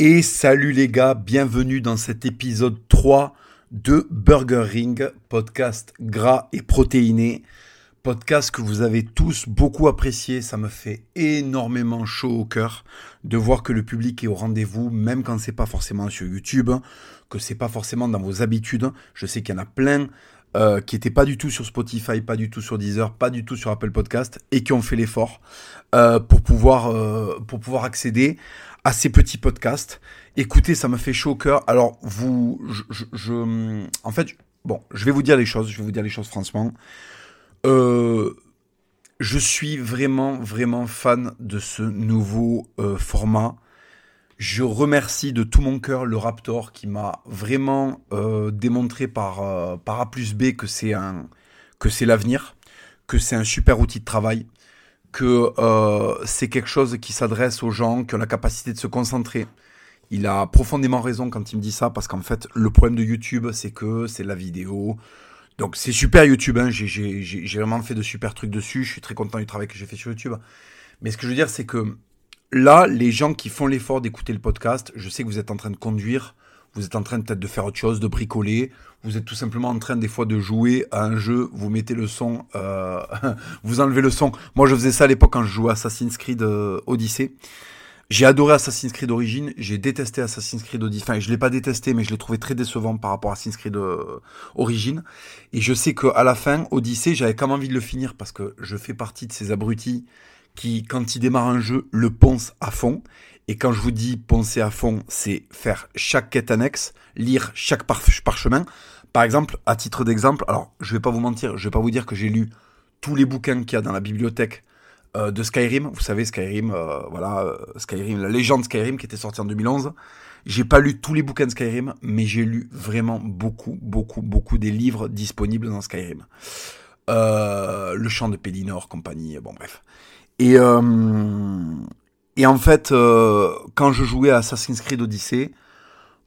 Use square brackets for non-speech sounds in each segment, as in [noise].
Et salut les gars, bienvenue dans cet épisode 3 de Burger Ring, podcast gras et protéiné. Podcast que vous avez tous beaucoup apprécié, ça me fait énormément chaud au cœur de voir que le public est au rendez-vous, même quand c'est pas forcément sur YouTube, que c'est pas forcément dans vos habitudes. Je sais qu'il y en a plein euh, qui n'étaient pas du tout sur Spotify, pas du tout sur Deezer, pas du tout sur Apple Podcast et qui ont fait l'effort euh, pour euh, pour pouvoir accéder à ces petits podcasts. Écoutez, ça me fait chaud au cœur. Alors vous, je, en fait, bon, je vais vous dire les choses. Je vais vous dire les choses franchement. je suis vraiment vraiment fan de ce nouveau format. Je remercie de tout mon cœur le Raptor qui m'a vraiment euh, démontré par, euh, par A plus B que c'est que c'est l'avenir, que c'est un super outil de travail, que euh, c'est quelque chose qui s'adresse aux gens qui ont la capacité de se concentrer. Il a profondément raison quand il me dit ça parce qu'en fait le problème de YouTube c'est que c'est la vidéo. Donc c'est super YouTube, hein. j'ai vraiment fait de super trucs dessus, je suis très content du travail que j'ai fait sur YouTube. Mais ce que je veux dire c'est que là, les gens qui font l'effort d'écouter le podcast, je sais que vous êtes en train de conduire, vous êtes en train peut-être de faire autre chose, de bricoler, vous êtes tout simplement en train des fois de jouer à un jeu, vous mettez le son, euh, [laughs] vous enlevez le son. Moi, je faisais ça à l'époque quand je jouais à Assassin's Creed euh, Odyssey. J'ai adoré Assassin's Creed Origins, j'ai détesté Assassin's Creed Odyssey. Enfin, je l'ai pas détesté, mais je l'ai trouvé très décevant par rapport à Assassin's Creed euh, Origins. Et je sais qu'à la fin, Odyssey, j'avais quand même envie de le finir parce que je fais partie de ces abrutis qui, quand il démarre un jeu, le ponce à fond. Et quand je vous dis poncer à fond, c'est faire chaque quête annexe, lire chaque parchemin. Par exemple, à titre d'exemple, alors je vais pas vous mentir, je vais pas vous dire que j'ai lu tous les bouquins qu'il y a dans la bibliothèque euh, de Skyrim. Vous savez, Skyrim, euh, voilà, euh, Skyrim, la légende Skyrim qui était sortie en 2011. J'ai pas lu tous les bouquins de Skyrim, mais j'ai lu vraiment beaucoup, beaucoup, beaucoup des livres disponibles dans Skyrim. le chant de Pélinor, compagnie, bon bref. Et, et en fait, euh, quand je jouais à Assassin's Creed Odyssey,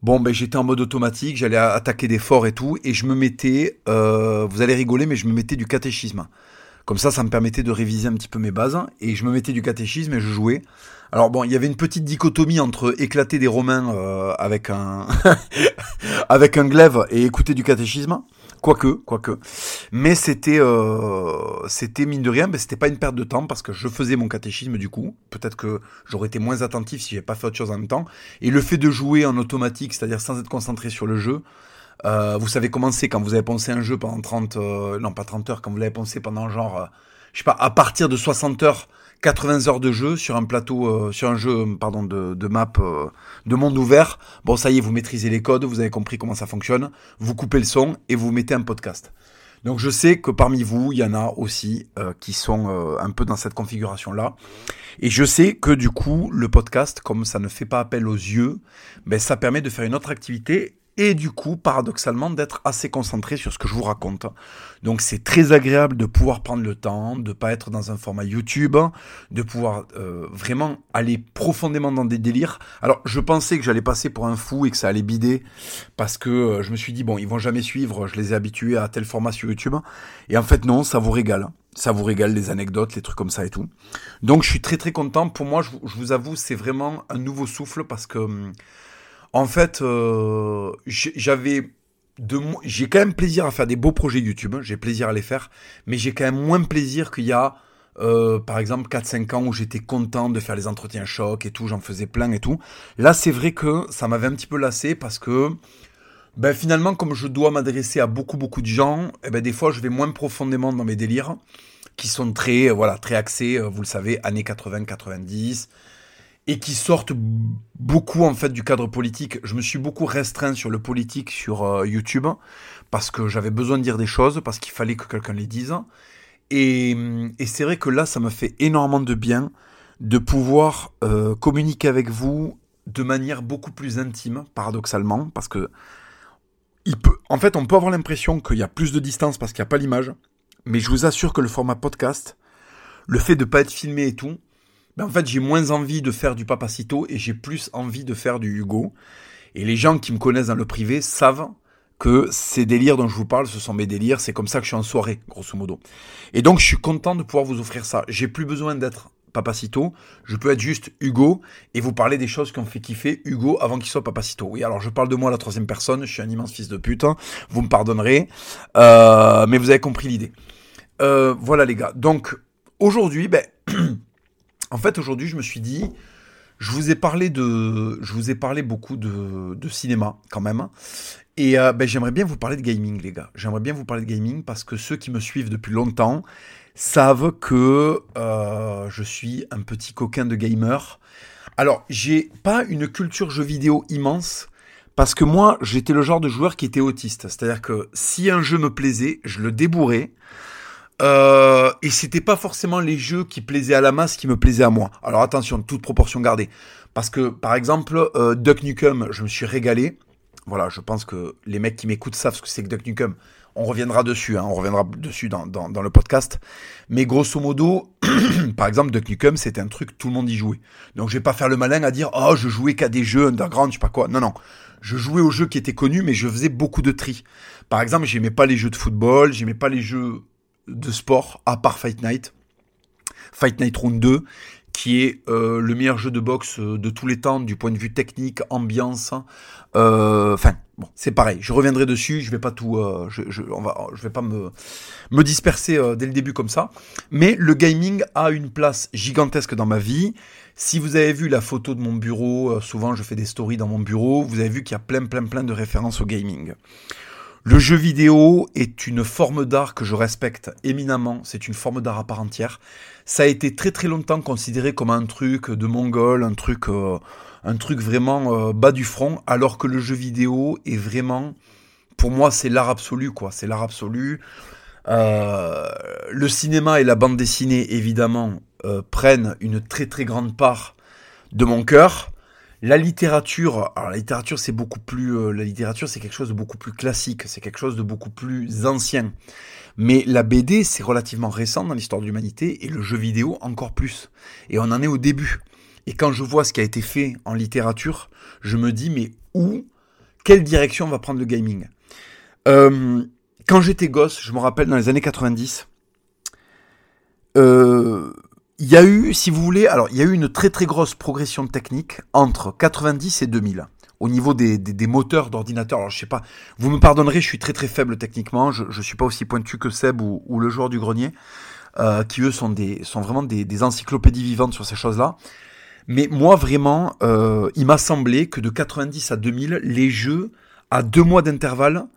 bon, ben j'étais en mode automatique, j'allais attaquer des forts et tout, et je me mettais, euh, vous allez rigoler, mais je me mettais du catéchisme. Comme ça, ça me permettait de réviser un petit peu mes bases, et je me mettais du catéchisme et je jouais. Alors bon, il y avait une petite dichotomie entre éclater des Romains euh, avec un [laughs] avec un glaive et écouter du catéchisme. Quoique, quoique. Mais c'était, euh, c'était mine de rien, mais c'était pas une perte de temps parce que je faisais mon catéchisme du coup. Peut-être que j'aurais été moins attentif si j'avais pas fait autre chose en même temps. Et le fait de jouer en automatique, c'est-à-dire sans être concentré sur le jeu, euh, vous savez comment c'est quand vous avez pensé un jeu pendant 30, euh, non pas 30 heures, quand vous l'avez pensé pendant genre, euh, je sais pas, à partir de 60 heures, 80 heures de jeu sur un plateau, euh, sur un jeu, pardon, de, de map, euh, de monde ouvert. Bon, ça y est, vous maîtrisez les codes, vous avez compris comment ça fonctionne. Vous coupez le son et vous mettez un podcast. Donc je sais que parmi vous, il y en a aussi euh, qui sont un peu dans cette configuration-là. Et je sais que du coup, le podcast, comme ça ne fait pas appel aux yeux, ben, ça permet de faire une autre activité et du coup, paradoxalement, d'être assez concentré sur ce que je vous raconte. Donc c'est très agréable de pouvoir prendre le temps, de pas être dans un format YouTube, de pouvoir euh, vraiment aller profondément dans des délires. Alors je pensais que j'allais passer pour un fou et que ça allait bider, parce que euh, je me suis dit, bon, ils vont jamais suivre, je les ai habitués à tel format sur YouTube. Et en fait non, ça vous régale. Ça vous régale les anecdotes, les trucs comme ça et tout. Donc je suis très très content. Pour moi, je, je vous avoue, c'est vraiment un nouveau souffle parce que... Hum, en fait, euh, j'avais j'ai quand même plaisir à faire des beaux projets YouTube, j'ai plaisir à les faire, mais j'ai quand même moins plaisir qu'il y a, euh, par exemple, 4-5 ans où j'étais content de faire les entretiens choc et tout, j'en faisais plein et tout. Là, c'est vrai que ça m'avait un petit peu lassé parce que, ben, finalement, comme je dois m'adresser à beaucoup, beaucoup de gens, eh ben, des fois, je vais moins profondément dans mes délires, qui sont très, voilà, très axés, euh, vous le savez, années 80-90, et qui sortent beaucoup en fait du cadre politique. Je me suis beaucoup restreint sur le politique sur euh, YouTube parce que j'avais besoin de dire des choses, parce qu'il fallait que quelqu'un les dise. Et, c'est vrai que là, ça me fait énormément de bien de pouvoir euh, communiquer avec vous de manière beaucoup plus intime, paradoxalement, parce que il peut, en fait, on peut avoir l'impression qu'il y a plus de distance parce qu'il n'y a pas l'image, mais je vous assure que le format podcast, le fait de ne pas être filmé et tout, ben, en fait, j'ai moins envie de faire du Papacito et j'ai plus envie de faire du Hugo. Et les gens qui me connaissent dans le privé savent que ces délires dont je vous parle, ce sont mes délires, c'est comme ça que je suis en soirée, grosso modo. Et donc, je suis content de pouvoir vous offrir ça. J'ai plus besoin d'être Papacito, je peux être juste Hugo et vous parler des choses qui ont fait kiffer Hugo avant qu'il soit Papacito. Oui, alors je parle de moi à la troisième personne, je suis un immense fils de pute, hein. vous me pardonnerez, euh, mais vous avez compris l'idée. Euh, voilà les gars, donc aujourd'hui, ben, [clears throat] en fait aujourd'hui je me suis dit, je vous ai parlé de, je vous ai parlé beaucoup de, cinéma quand même, et euh, ben, j'aimerais bien vous parler de gaming les gars, j'aimerais bien vous parler de gaming parce que ceux qui me suivent depuis longtemps, savent que euh, je suis un petit coquin de gamer. Alors, j'ai pas une culture jeu vidéo immense, parce que moi, j'étais le genre de joueur qui était autiste. C'est-à-dire que si un jeu me plaisait, je le débourrais. Euh, et c'était pas forcément les jeux qui plaisaient à la masse qui me plaisaient à moi. Alors attention, toute proportion gardée. Parce que, par exemple, euh, Duck Nukem, je me suis régalé. Voilà, je pense que les mecs qui m'écoutent savent ce que c'est que Duck Nukem. On reviendra dessus, hein, on reviendra dessus dans, le podcast. Mais grosso modo, [clears throat] par exemple, Duck Nukem, c'était un truc, tout le monde y jouait. Donc je vais pas faire le malin à dire, oh, je jouais qu'à des jeux underground, je sais pas quoi. Non, non. Je jouais aux jeux qui étaient connus, mais je faisais beaucoup de tri. Par exemple, j'aimais pas les jeux de football, j'aimais pas les jeux de sport, à part Fight Night. Fight Night Round 2, qui est euh, le meilleur jeu de boxe euh, de tous les temps du point de vue technique, ambiance. Euh, enfin, bon, c'est pareil. Je reviendrai dessus. Je vais pas tout, je, on va, je vais pas me me disperser dès le début comme ça. Mais le gaming a une place gigantesque dans ma vie. Si vous avez vu la photo de mon bureau, souvent je fais des stories dans mon bureau. Vous avez vu qu'il y a plein, plein, plein de références au gaming. Le jeu vidéo est une forme d'art que je respecte éminemment, c'est une forme d'art à part entière. Ça a été très très longtemps considéré comme un truc de mongol, un truc, euh, un truc vraiment euh, bas du front, alors que le jeu vidéo est vraiment, pour moi, c'est l'art absolu, quoi. C'est l'art absolu. Euh, le cinéma et la bande dessinée, évidemment, prennent une très très grande part de mon cœur. La littérature, alors la littérature c'est beaucoup plus, euh, la littérature c'est quelque chose de beaucoup plus classique, c'est quelque chose de beaucoup plus ancien. Mais la BD c'est relativement récent dans l'histoire de l'humanité et le jeu vidéo encore plus. Et on en est au début. Et quand je vois ce qui a été fait en littérature, je me dis mais où, quelle direction va prendre le gaming? Euh, Quand j'étais gosse, je me rappelle dans les années 90, euh, il y a eu, si vous voulez, alors il y a eu une très très grosse progression technique entre 90 et 2000 au niveau des, des, moteurs d'ordinateur. Alors je sais pas, vous me pardonnerez, je suis très très faible techniquement, je, je suis pas aussi pointu que Seb ou, ou le joueur du grenier, euh, qui eux sont des sont vraiment des, des encyclopédies vivantes sur ces choses-là. Mais moi vraiment, euh, il m'a semblé que de 90 à 2000, les jeux à deux mois d'intervalle,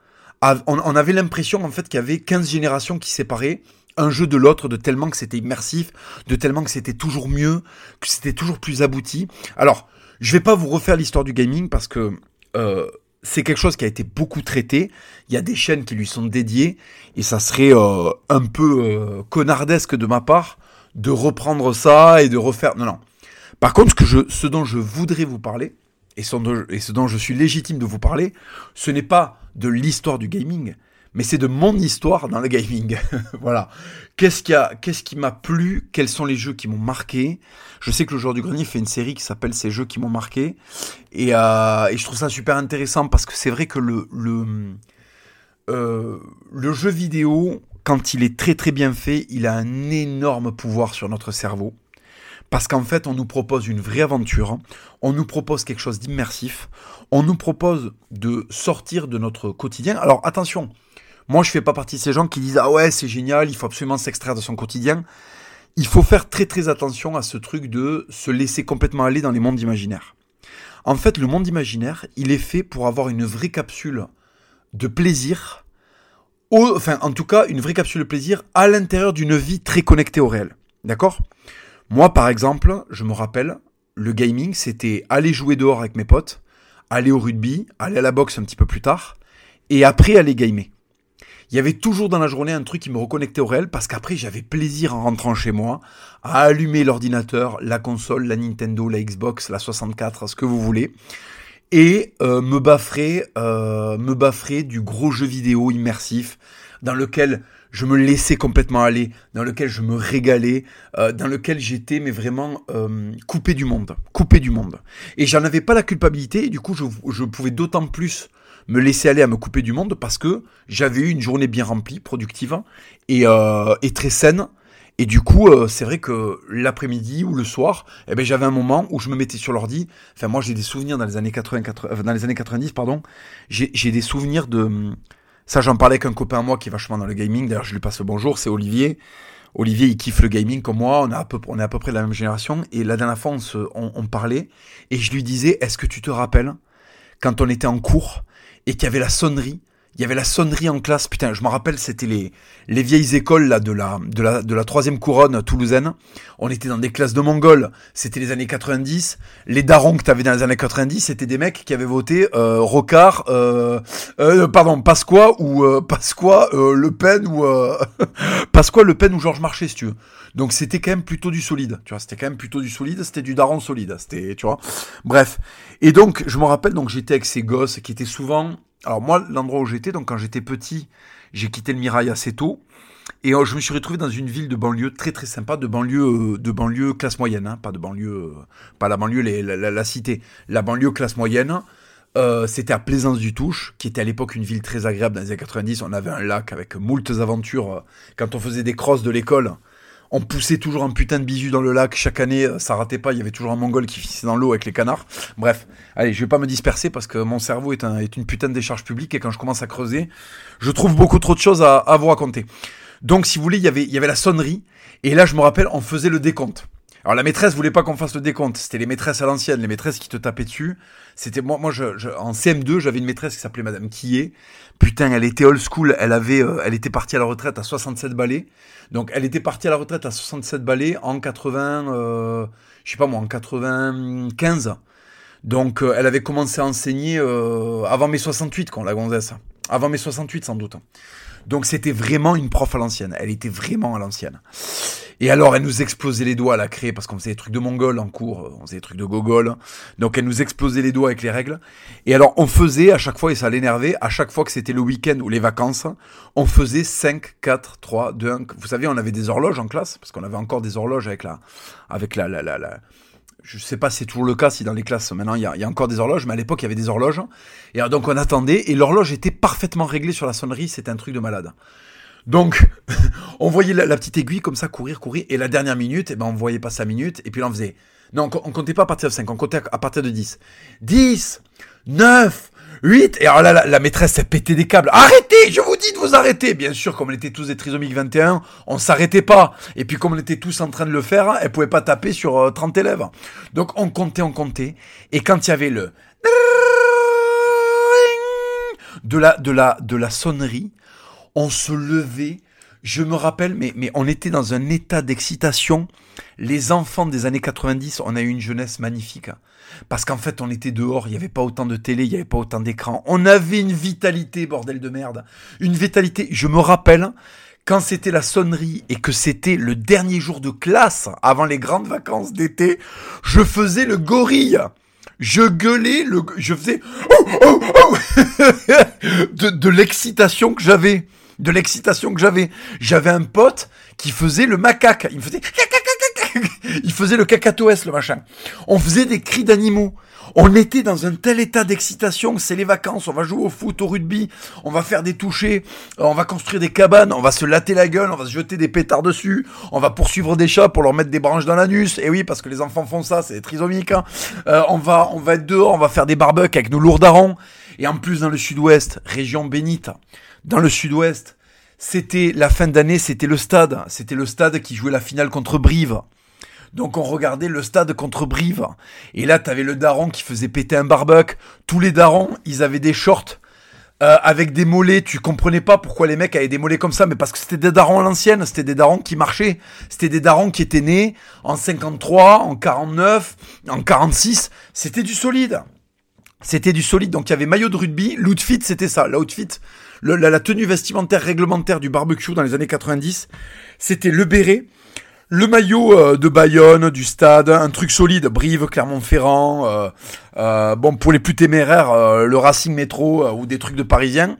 on, on avait l'impression en fait qu'il y avait 15 générations qui séparaient un jeu de l'autre, de tellement que c'était immersif, de tellement que c'était toujours mieux, que c'était toujours plus abouti. Alors, je vais pas vous refaire l'histoire du gaming parce que euh, c'est quelque chose qui a été beaucoup traité. Il y a des chaînes qui lui sont dédiées et ça serait euh, un peu euh, connardesque de ma part de reprendre ça et de refaire. Non, non. Par contre, ce, que je, ce dont je voudrais vous parler et ce, dont je suis légitime de vous parler, ce n'est pas de l'histoire du gaming, mais c'est de mon histoire dans le gaming. [laughs] voilà. Qu'est-ce qui a, qu'est-ce qui m'a plu? Quels sont les jeux qui m'ont marqué? Je sais que le joueur du grenier fait une série qui s'appelle Ces jeux qui m'ont marqué, et, euh, je trouve ça super intéressant parce que c'est vrai que euh, le jeu vidéo, quand il est très très bien fait, il a un énorme pouvoir sur notre cerveau. Parce qu'en fait, on nous propose une vraie aventure, on nous propose quelque chose d'immersif, on nous propose de sortir de notre quotidien. Alors attention, moi, je fais pas partie de ces gens qui disent ah ouais c'est génial, il faut absolument s'extraire de son quotidien. Il faut faire très très attention à ce truc de se laisser complètement aller dans les mondes imaginaires. En fait, le monde imaginaire, il est fait pour avoir une vraie capsule de plaisir, enfin en tout cas une vraie capsule de plaisir à l'intérieur d'une vie très connectée au réel. D'accord? Moi par exemple, je me rappelle, le gaming c'était aller jouer dehors avec mes potes, aller au rugby, aller à la boxe un petit peu plus tard, et après aller gamer il y avait toujours dans la journée un truc qui me reconnectait au réel parce qu'après j'avais plaisir en rentrant chez moi à allumer l'ordinateur, la console, la Nintendo, la Xbox, la 64, ce que vous voulez, et euh, me bafferer, euh, me du gros jeu vidéo immersif dans lequel je me laissais complètement aller, dans lequel je me régalais, euh, dans lequel j'étais mais vraiment coupé du monde, coupé du monde. Et j'en avais pas la culpabilité, du coup je pouvais d'autant plus me laisser aller à me couper du monde parce que j'avais eu une journée bien remplie, productive et, euh, et très saine. Et du coup, euh, c'est vrai que l'après-midi ou le soir, eh ben, j'avais un moment où je me mettais sur l'ordi. Enfin, moi, j'ai des souvenirs dans les années 80, 80 dans les années 90, pardon. J'ai des souvenirs de, ça, j'en parlais avec un copain à moi qui est vachement dans le gaming. D'ailleurs, je lui passe le bonjour, c'est Olivier. Olivier, il kiffe le gaming comme moi. On, a à peu, on est à peu près de la même génération. Et la dernière fois, on, se, on, on parlait. Et je lui disais, est-ce que tu te rappelles quand on était en cours et qu'il y avait la sonnerie il y avait la sonnerie en classe. Putain, je me rappelle, c'était les, les vieilles écoles là de la, de la, de la troisième couronne toulousaine. On était dans des classes de mongols. C'était les années 90. Les darons que t'avais dans les années 90, c'était des mecs qui avaient voté euh, Rocard, euh, euh, pardon, Pasqua ou euh, Pasqua, euh, Le Pen ou euh, [laughs] Pasqua, Le Pen ou Georges Marchais, si tu veux. Donc c'était quand même plutôt du solide. Tu vois, c'était quand même plutôt du solide. C'était du daron solide. C'était, tu vois. Bref. Et donc, je me rappelle, donc j'étais avec ces gosses qui étaient souvent alors moi, l'endroit où j'étais, donc quand j'étais petit, j'ai quitté le Mirail assez tôt. Et euh, je me suis retrouvé dans une ville de banlieue très très sympa, de banlieue, euh, de banlieue classe moyenne, hein, pas de banlieue, euh, pas la banlieue, la, cité, la banlieue classe moyenne. c'était à Plaisance du Touche, qui était à l'époque une ville très agréable dans les années 90. On avait un lac avec moultes aventures. Quand on faisait des crosses de l'école, on poussait toujours un putain de bisu dans le lac. Chaque année, euh, ça ratait pas. Il y avait toujours un mongol qui fissait dans l'eau avec les canards. Bref, allez, je vais pas me disperser parce que mon cerveau est, une putain de décharge publique et quand je commence à creuser, je trouve beaucoup trop de choses à, vous raconter. Donc, si vous voulez, il y avait, il y avait la sonnerie. Et là, je me rappelle, on faisait le décompte. Alors la maîtresse voulait pas qu'on fasse le décompte. C'était les maîtresses à l'ancienne, les maîtresses qui te tapaient dessus. C'était moi, moi, je, en CM2, j'avais une maîtresse qui s'appelait Madame Quillet. Putain, elle était old school. Elle avait, euh, elle était partie à la retraite à 67 balais. Donc, elle était partie à la retraite à 67 balais en 80, euh, je sais pas moi, en 95. Donc, euh, elle avait commencé à enseigner euh, avant mes 68, quand la gonzesse. Avant mes 68, sans doute. Donc, c'était vraiment une prof à l'ancienne. Elle était vraiment à l'ancienne. Et alors, elle nous explosait les doigts à la craie parce qu'on faisait des trucs de mongol en cours, on faisait des trucs de gogol. Donc, elle nous explosait les doigts avec les règles. Et alors, on faisait à chaque fois, et ça l'énervait, à chaque fois que c'était le week-end ou les vacances, on faisait 5, 4, 3, 2, 1. Vous savez, on avait des horloges en classe parce qu'on avait encore des horloges avec la, avec la, la, la, la je sais pas si c'est toujours le cas, si dans les classes maintenant il y, y a, encore des horloges, mais à l'époque il y avait des horloges. Et donc on attendait, et l'horloge était parfaitement réglée sur la sonnerie, c'était un truc de malade. Donc, [laughs] on voyait la, petite aiguille comme ça courir, courir, et la dernière minute, eh ben, on voyait pas sa minute, et puis là on faisait... Non, on, comptait pas à partir de 5, on comptait à, partir de 10. 10, 9, 8, et alors là, la, maîtresse, elle pétait des câbles. Arrêtez, je vous dis de vous arrêter. Bien sûr, comme on était tous des trisomiques 21, on s'arrêtait pas. Et puis comme on était tous en train de le faire, elle pouvait pas taper sur 30 euh, élèves. Donc on comptait, on comptait, et quand il y avait le de la de la de la sonnerie, on se levait. Je me rappelle, mais, mais on était dans un état d'excitation. Les enfants des années 90, on a eu une jeunesse magnifique. Parce qu'en fait, on était dehors, il n'y avait pas autant de télé, il n'y avait pas autant d'écran. On avait une vitalité, bordel de merde. Une vitalité. Je me rappelle, quand c'était la sonnerie et que c'était le dernier jour de classe avant les grandes vacances d'été, je faisais le gorille. Je gueulais, je faisais oh, oh, oh de, de l'excitation que j'avais de l'excitation que j'avais. J'avais un pote qui faisait le macaque. Il me faisait [laughs] il faisait le cacatoès, le machin. On faisait des cris d'animaux. On était dans un tel état d'excitation, c'est les vacances, on va jouer au foot, au rugby, on va faire des touchés, on va construire des cabanes, on va se latter la gueule, on va se jeter des pétards dessus, on va poursuivre des chats pour leur mettre des branches dans l'anus. Et oui, parce que les enfants font ça, c'est trisomique. Hein. Euh, on va, on va être dehors, on va faire des barbecues avec nos lourds darons. Et en plus, dans le sud-ouest, région bénite, dans le sud-ouest, c'était la fin d'année, c'était le stade. C'était le stade qui jouait la finale contre Brive. Donc on regardait le stade contre Brive. Et là, t'avais le daron qui faisait péter un barbecue. Tous les darons, ils avaient des shorts euh, avec des mollets. Tu comprenais pas pourquoi les mecs avaient des mollets comme ça, mais parce que c'était des darons à l'ancienne. C'était des darons qui marchaient. C'était des darons qui étaient nés en 53, en 49, en 46. C'était du solide. C'était du solide. Donc il y avait maillot de rugby. L'outfit, c'était ça. L'outfit, la, tenue vestimentaire réglementaire du barbecue dans les années 90, c'était le béret, le maillot euh, de Bayonne, du stade, un truc solide, Brive, Clermont-Ferrand, euh, euh, bon pour les plus téméraires, le Racing Métro ou des trucs de Parisiens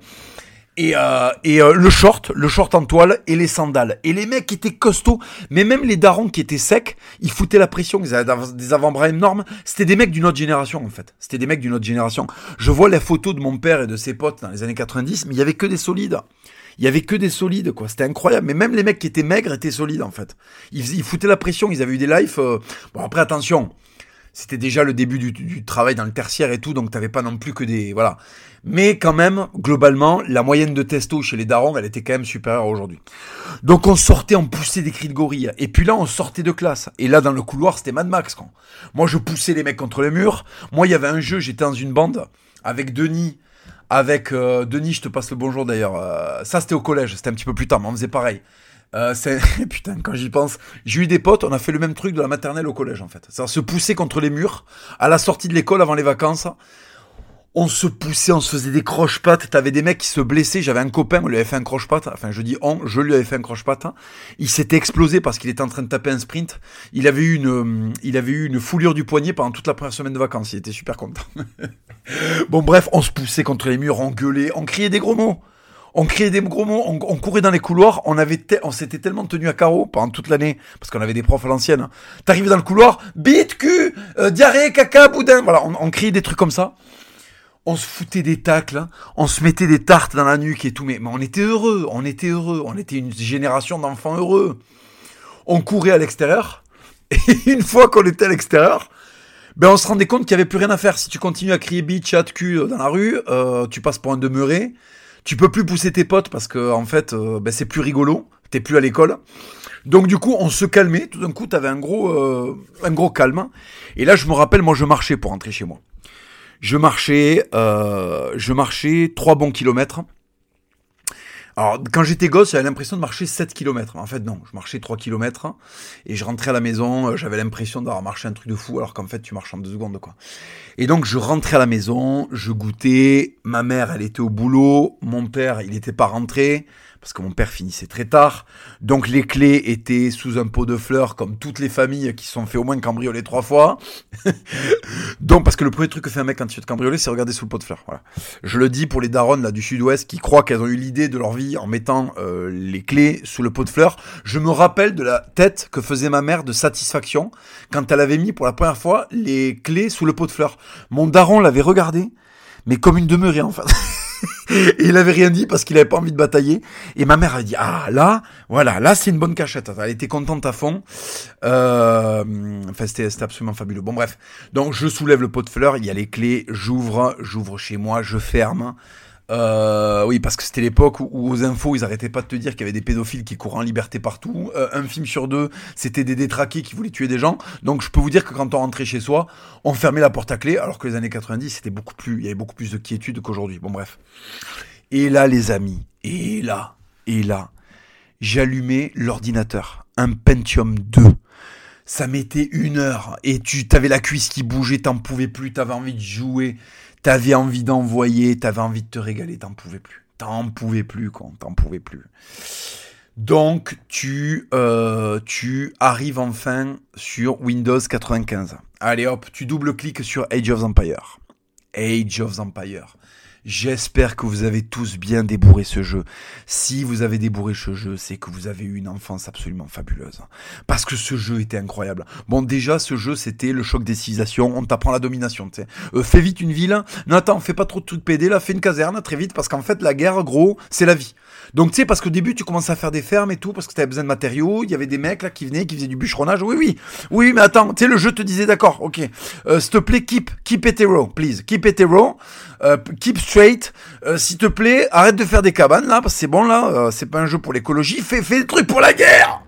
et, le short, le short en toile et les sandales. Et les mecs étaient costauds, mais même les darons qui étaient secs, ils foutaient la pression, ils avaient des avant-bras énormes. C'était des mecs d'une autre génération en fait. C'était des mecs d'une autre génération. Je vois les photos de mon père et de ses potes dans les années 90, mais il y avait que des solides. Il y avait que des solides, quoi. C'était incroyable. Mais même les mecs qui étaient maigres étaient solides, en fait. Ils, foutaient la pression. Ils avaient eu des lives. Euh, bon, après, attention. C'était déjà le début du, travail dans le tertiaire et tout, donc t'avais pas non plus que des. Voilà. Mais quand même, globalement, la moyenne de testo chez les darons, elle était quand même supérieure aujourd'hui. Donc on sortait, on poussait des cris de gorille. Et puis là, on sortait de classe. Et là, dans le couloir, c'était Mad Max, quoi. Moi, je poussais les mecs contre le mur. Moi, il y avait un jeu, j'étais dans une bande avec Denis avec euh, Denis, je te passe le bonjour d'ailleurs. Euh, ça, c'était au collège, c'était un petit peu plus tard, mais on faisait pareil. Euh, [laughs] Putain, quand j'y pense, j'ai eu des potes, on a fait le même truc de la maternelle au collège en fait. Ça se pousser contre les murs à la sortie de l'école avant les vacances on se poussait, on se faisait des croche-pattes. T'avais des mecs qui se blessaient. J'avais un copain, on lui avait fait un croche-patte. Enfin, je dis on, je lui avais fait un croche-patte. Il s'était explosé parce qu'il était en train de taper un sprint. Il avait eu une, euh, il avait eu une foulure du poignet pendant toute la première semaine de vacances. Il était super content. [laughs] bon, bref, on se poussait contre les murs, on gueulait, on criait des gros mots. On criait des gros mots, on, courait dans les couloirs, on avait, on s'était tellement tenu à carreau pendant toute l'année, parce qu'on avait des profs à l'ancienne. Hein. T'arrivais dans le couloir, bite, cul, euh, diarrhée, caca, boudin, voilà, on, on criait des trucs comme ça on se foutait des tacles, hein. on se mettait des tartes dans la nuque et tout, mais, on était heureux, on était heureux, on était une génération d'enfants heureux. On courait à l'extérieur, [laughs] et une fois qu'on était à l'extérieur, ben on se rendait compte qu'il n'y avait plus rien à faire. Si tu continues à crier bitch, chat, cul euh, dans la rue, euh, tu passes pour un demeuré, tu peux plus pousser tes potes parce que en fait, euh, ben, c'est plus rigolo, t'es plus à l'école. Donc du coup, on se calmait. Tout d'un coup, t'avais un gros, un gros calme. Et là, je me rappelle, moi, je marchais pour rentrer chez moi. Je marchais, euh, je marchais 3 bons kilomètres. Alors, quand j'étais gosse, j'avais l'impression de marcher 7 km. En fait, non, je marchais 3 km et je rentrais à la maison, euh, j'avais l'impression d'avoir marché un truc de fou alors qu'en fait, tu marches en deux secondes, quoi. Et donc, je rentrais à la maison, je goûtais, ma mère, elle était au boulot, mon père, il n'était pas rentré parce que mon père finissait très tard. Donc les clés étaient sous un pot de fleurs, comme toutes les familles qui sont fait au moins cambrioler trois fois. [laughs] Donc parce que le premier truc que fait un mec quand il fait cambrioler, c'est regarder sous le pot de fleurs. Voilà. Je le dis pour les darons là du sud-ouest qui croient qu'elles ont eu l'idée de leur vie en mettant euh, les clés sous le pot de fleurs. Je me rappelle de la tête que faisait ma mère de satisfaction quand elle avait mis pour la première fois les clés sous le pot de fleurs. Mon daron l'avait regardé, mais comme une demeurée en fait. [laughs] et [laughs] il avait rien dit parce qu'il avait pas envie de batailler. Et ma mère a dit ah là, voilà, là c'est une bonne cachette. Elle était contente à fond. Euh, enfin c'était absolument fabuleux. Bon bref, donc je soulève le pot de fleurs, il y a les clés, j'ouvre, j'ouvre chez moi, je ferme. Euh, oui, parce que c'était l'époque où, aux infos, ils arrêtaient pas de te dire qu'il y avait des pédophiles qui couraient en liberté partout. Euh, un film sur deux, c'était des détraqués qui voulaient tuer des gens. Donc je peux vous dire que quand on rentrait chez soi, on fermait la porte à clé, alors que les années 90, c'était beaucoup plus, il y avait beaucoup plus de quiétude qu'aujourd'hui. Bon bref. Et là, les amis, et là, et là, j'allumais l'ordinateur, un Pentium 2 ça mettait une heure et tu t'avais la cuisse qui bougeait, t'en pouvais plus, t'avais envie de jouer, T'avais envie d'envoyer, t'avais envie de te régaler, t'en pouvais plus. T'en pouvais plus, quoi. T'en pouvais plus. Donc, tu, euh, tu arrives enfin sur Windows 95. Allez hop, tu double-cliques sur Age of Empire. Age of Empire. J'espère que vous avez tous bien débourré ce jeu. Si vous avez débourré ce jeu, c'est que vous avez eu une enfance absolument fabuleuse. Parce que ce jeu était incroyable. Bon, déjà, ce jeu, c'était le choc des civilisations. On t'apprend la domination, tu sais. Euh, fais vite une ville. Non, attends, fais pas trop de trucs pédés, là. Fais une caserne très vite. Parce qu'en fait, la guerre, gros, c'est la vie. Donc, tu sais, parce qu'au début, tu commences à faire des fermes et tout. Parce que t'avais besoin de matériaux. Il y avait des mecs, là, qui venaient, qui faisaient du bûcheronnage. Oui, oui. Oui, mais attends, tu sais, le jeu te disait, d'accord, ok. Euh, S'il te plaît, keep, keep hetero, please. Keep hetero. Euh, keep straight. Euh, s'il te plaît, arrête de faire des cabanes là, parce que c'est bon là, euh, c'est pas un jeu pour l'écologie. Fais, fais des trucs pour la guerre.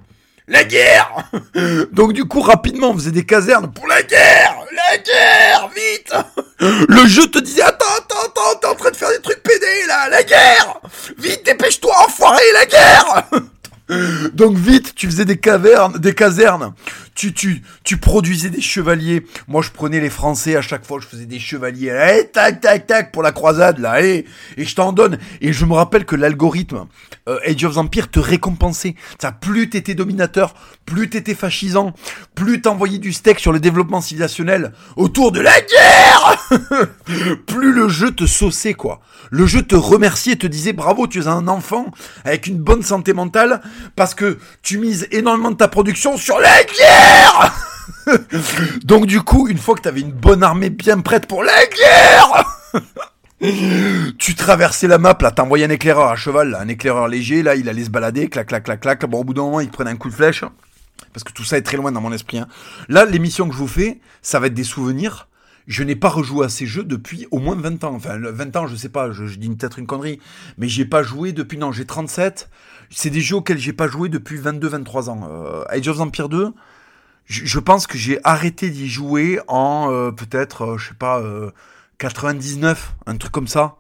La guerre. [laughs] Donc du coup, rapidement, on faisait des casernes pour la guerre. La guerre Vite. [laughs] Le jeu te disait, attends, attends, attends, t'es en train de faire des trucs pédés là. La guerre. Vite, dépêche-toi, enfoiré, la guerre. [laughs] Donc vite, tu faisais des cavernes, des casernes. Tu, tu, tu produisais des chevaliers. Moi, je prenais les Français à chaque fois. Je faisais des chevaliers. Allez, tac, tac, tac pour la croisade là. Allez, et je t'en donne. Et je me rappelle que l'algorithme euh, Age of Empire te récompensait. Ça, plus t'étais dominateur, plus t'étais fascisant, plus t'envoyais du steak sur le développement civilisationnel autour de la guerre, [laughs] plus le jeu te sauçait quoi. Le jeu te remerciait et te disait bravo, tu es un enfant avec une bonne santé mentale parce que tu mises énormément de ta production sur la guerre [laughs] Donc du coup, une fois que tu avais une bonne armée bien prête pour la guerre [laughs] tu traversais la map, là, t'envoyais un éclaireur à cheval, un éclaireur léger, là, il allait se balader, clac, clac, clac, clac. Bon, au bout d'un moment, il prenait un coup de flèche. Parce que tout ça est très loin dans mon esprit. Hein. Là, l'émission que je vous fais, ça va être des souvenirs. Je n'ai pas rejoué à ces jeux depuis au moins 20 ans. Enfin, 20 ans, je sais pas, je, dis peut-être une connerie. Mais j'ai pas joué depuis, non, j'ai 37. C'est des jeux auxquels j'ai pas joué depuis 22-23 ans. Euh, Age of Empire 2, je, pense que j'ai arrêté d'y jouer en euh, peut-être, euh, je sais pas, 99, un truc comme ça.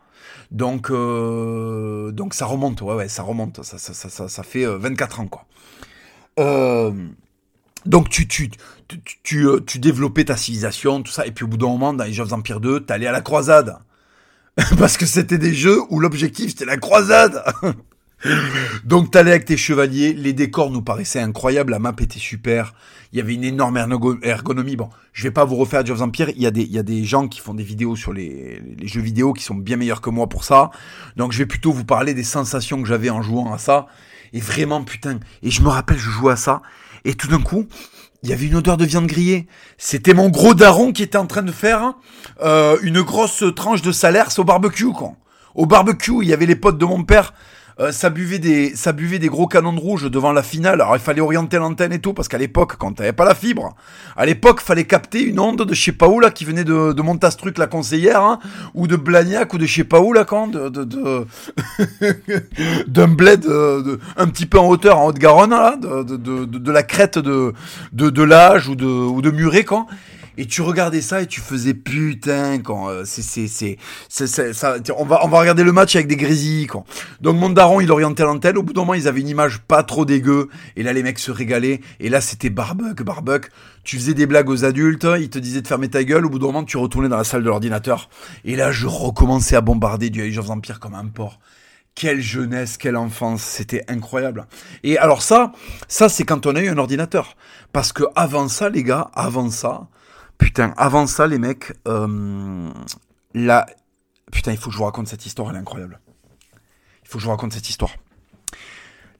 Donc, donc ça remonte, ouais, ouais, ça remonte. Ça, ça, ça, ça, fait 24 ans, quoi. donc tu, tu, tu, tu, tu, développais ta civilisation, tout ça, et puis au bout d'un moment, dans Age of Empire 2, t'allais à la croisade. [laughs] Parce que c'était des jeux où l'objectif c'était la croisade [laughs] Donc t'allais avec tes chevaliers, les décors nous paraissaient incroyables, la map était super, il y avait une énorme ergonomie. Bon, je vais pas vous refaire of Empire, il y a des, il y a des gens qui font des vidéos sur les, les jeux vidéo qui sont bien meilleurs que moi pour ça. Donc je vais plutôt vous parler des sensations que j'avais en jouant à ça. Et vraiment, putain, et je me rappelle, je jouais à ça, et tout d'un coup, il y avait une odeur de viande grillée. C'était mon gros daron qui était en train de faire euh, une grosse tranche de salaire au barbecue, quoi. Au barbecue, il y avait les potes de mon père euh, ça buvait des ça buvait des gros canons de rouge devant la finale. Alors il fallait orienter l'antenne et tout parce qu'à l'époque quand t'avais pas la fibre, à l'époque fallait capter une onde de je sais pas où là qui venait de, de Montastruc la conseillère hein, ou de Blagnac ou de je sais pas où là quand de de, [laughs] d'un bled euh, de, un petit peu en hauteur en Haute-Garonne là de, de, de, la crête de de, de l'âge ou de ou de Muret quand et tu regardais ça et tu faisais putain quand euh, c'est c'est c'est ça on va on va regarder le match avec des grésilles quand. Donc mon daron il orientait l'antenne. Au bout d'un moment ils avaient une image pas trop dégueu. Et là les mecs se régalaient. Et là c'était barbecue barbecue tu faisais des blagues aux adultes. Ils te disaient de fermer ta gueule. Au bout d'un moment tu retournais dans la salle de l'ordinateur. Et là je recommençais à bombarder du Age of Empire comme un porc. Quelle jeunesse, quelle enfance, c'était incroyable. Et alors ça, ça c'est quand on a eu un ordinateur. Parce que avant ça, les gars, avant ça, Putain, avant ça, les mecs, euh, là, putain, il faut que je vous raconte cette histoire, elle est incroyable. Il faut que je vous raconte cette histoire.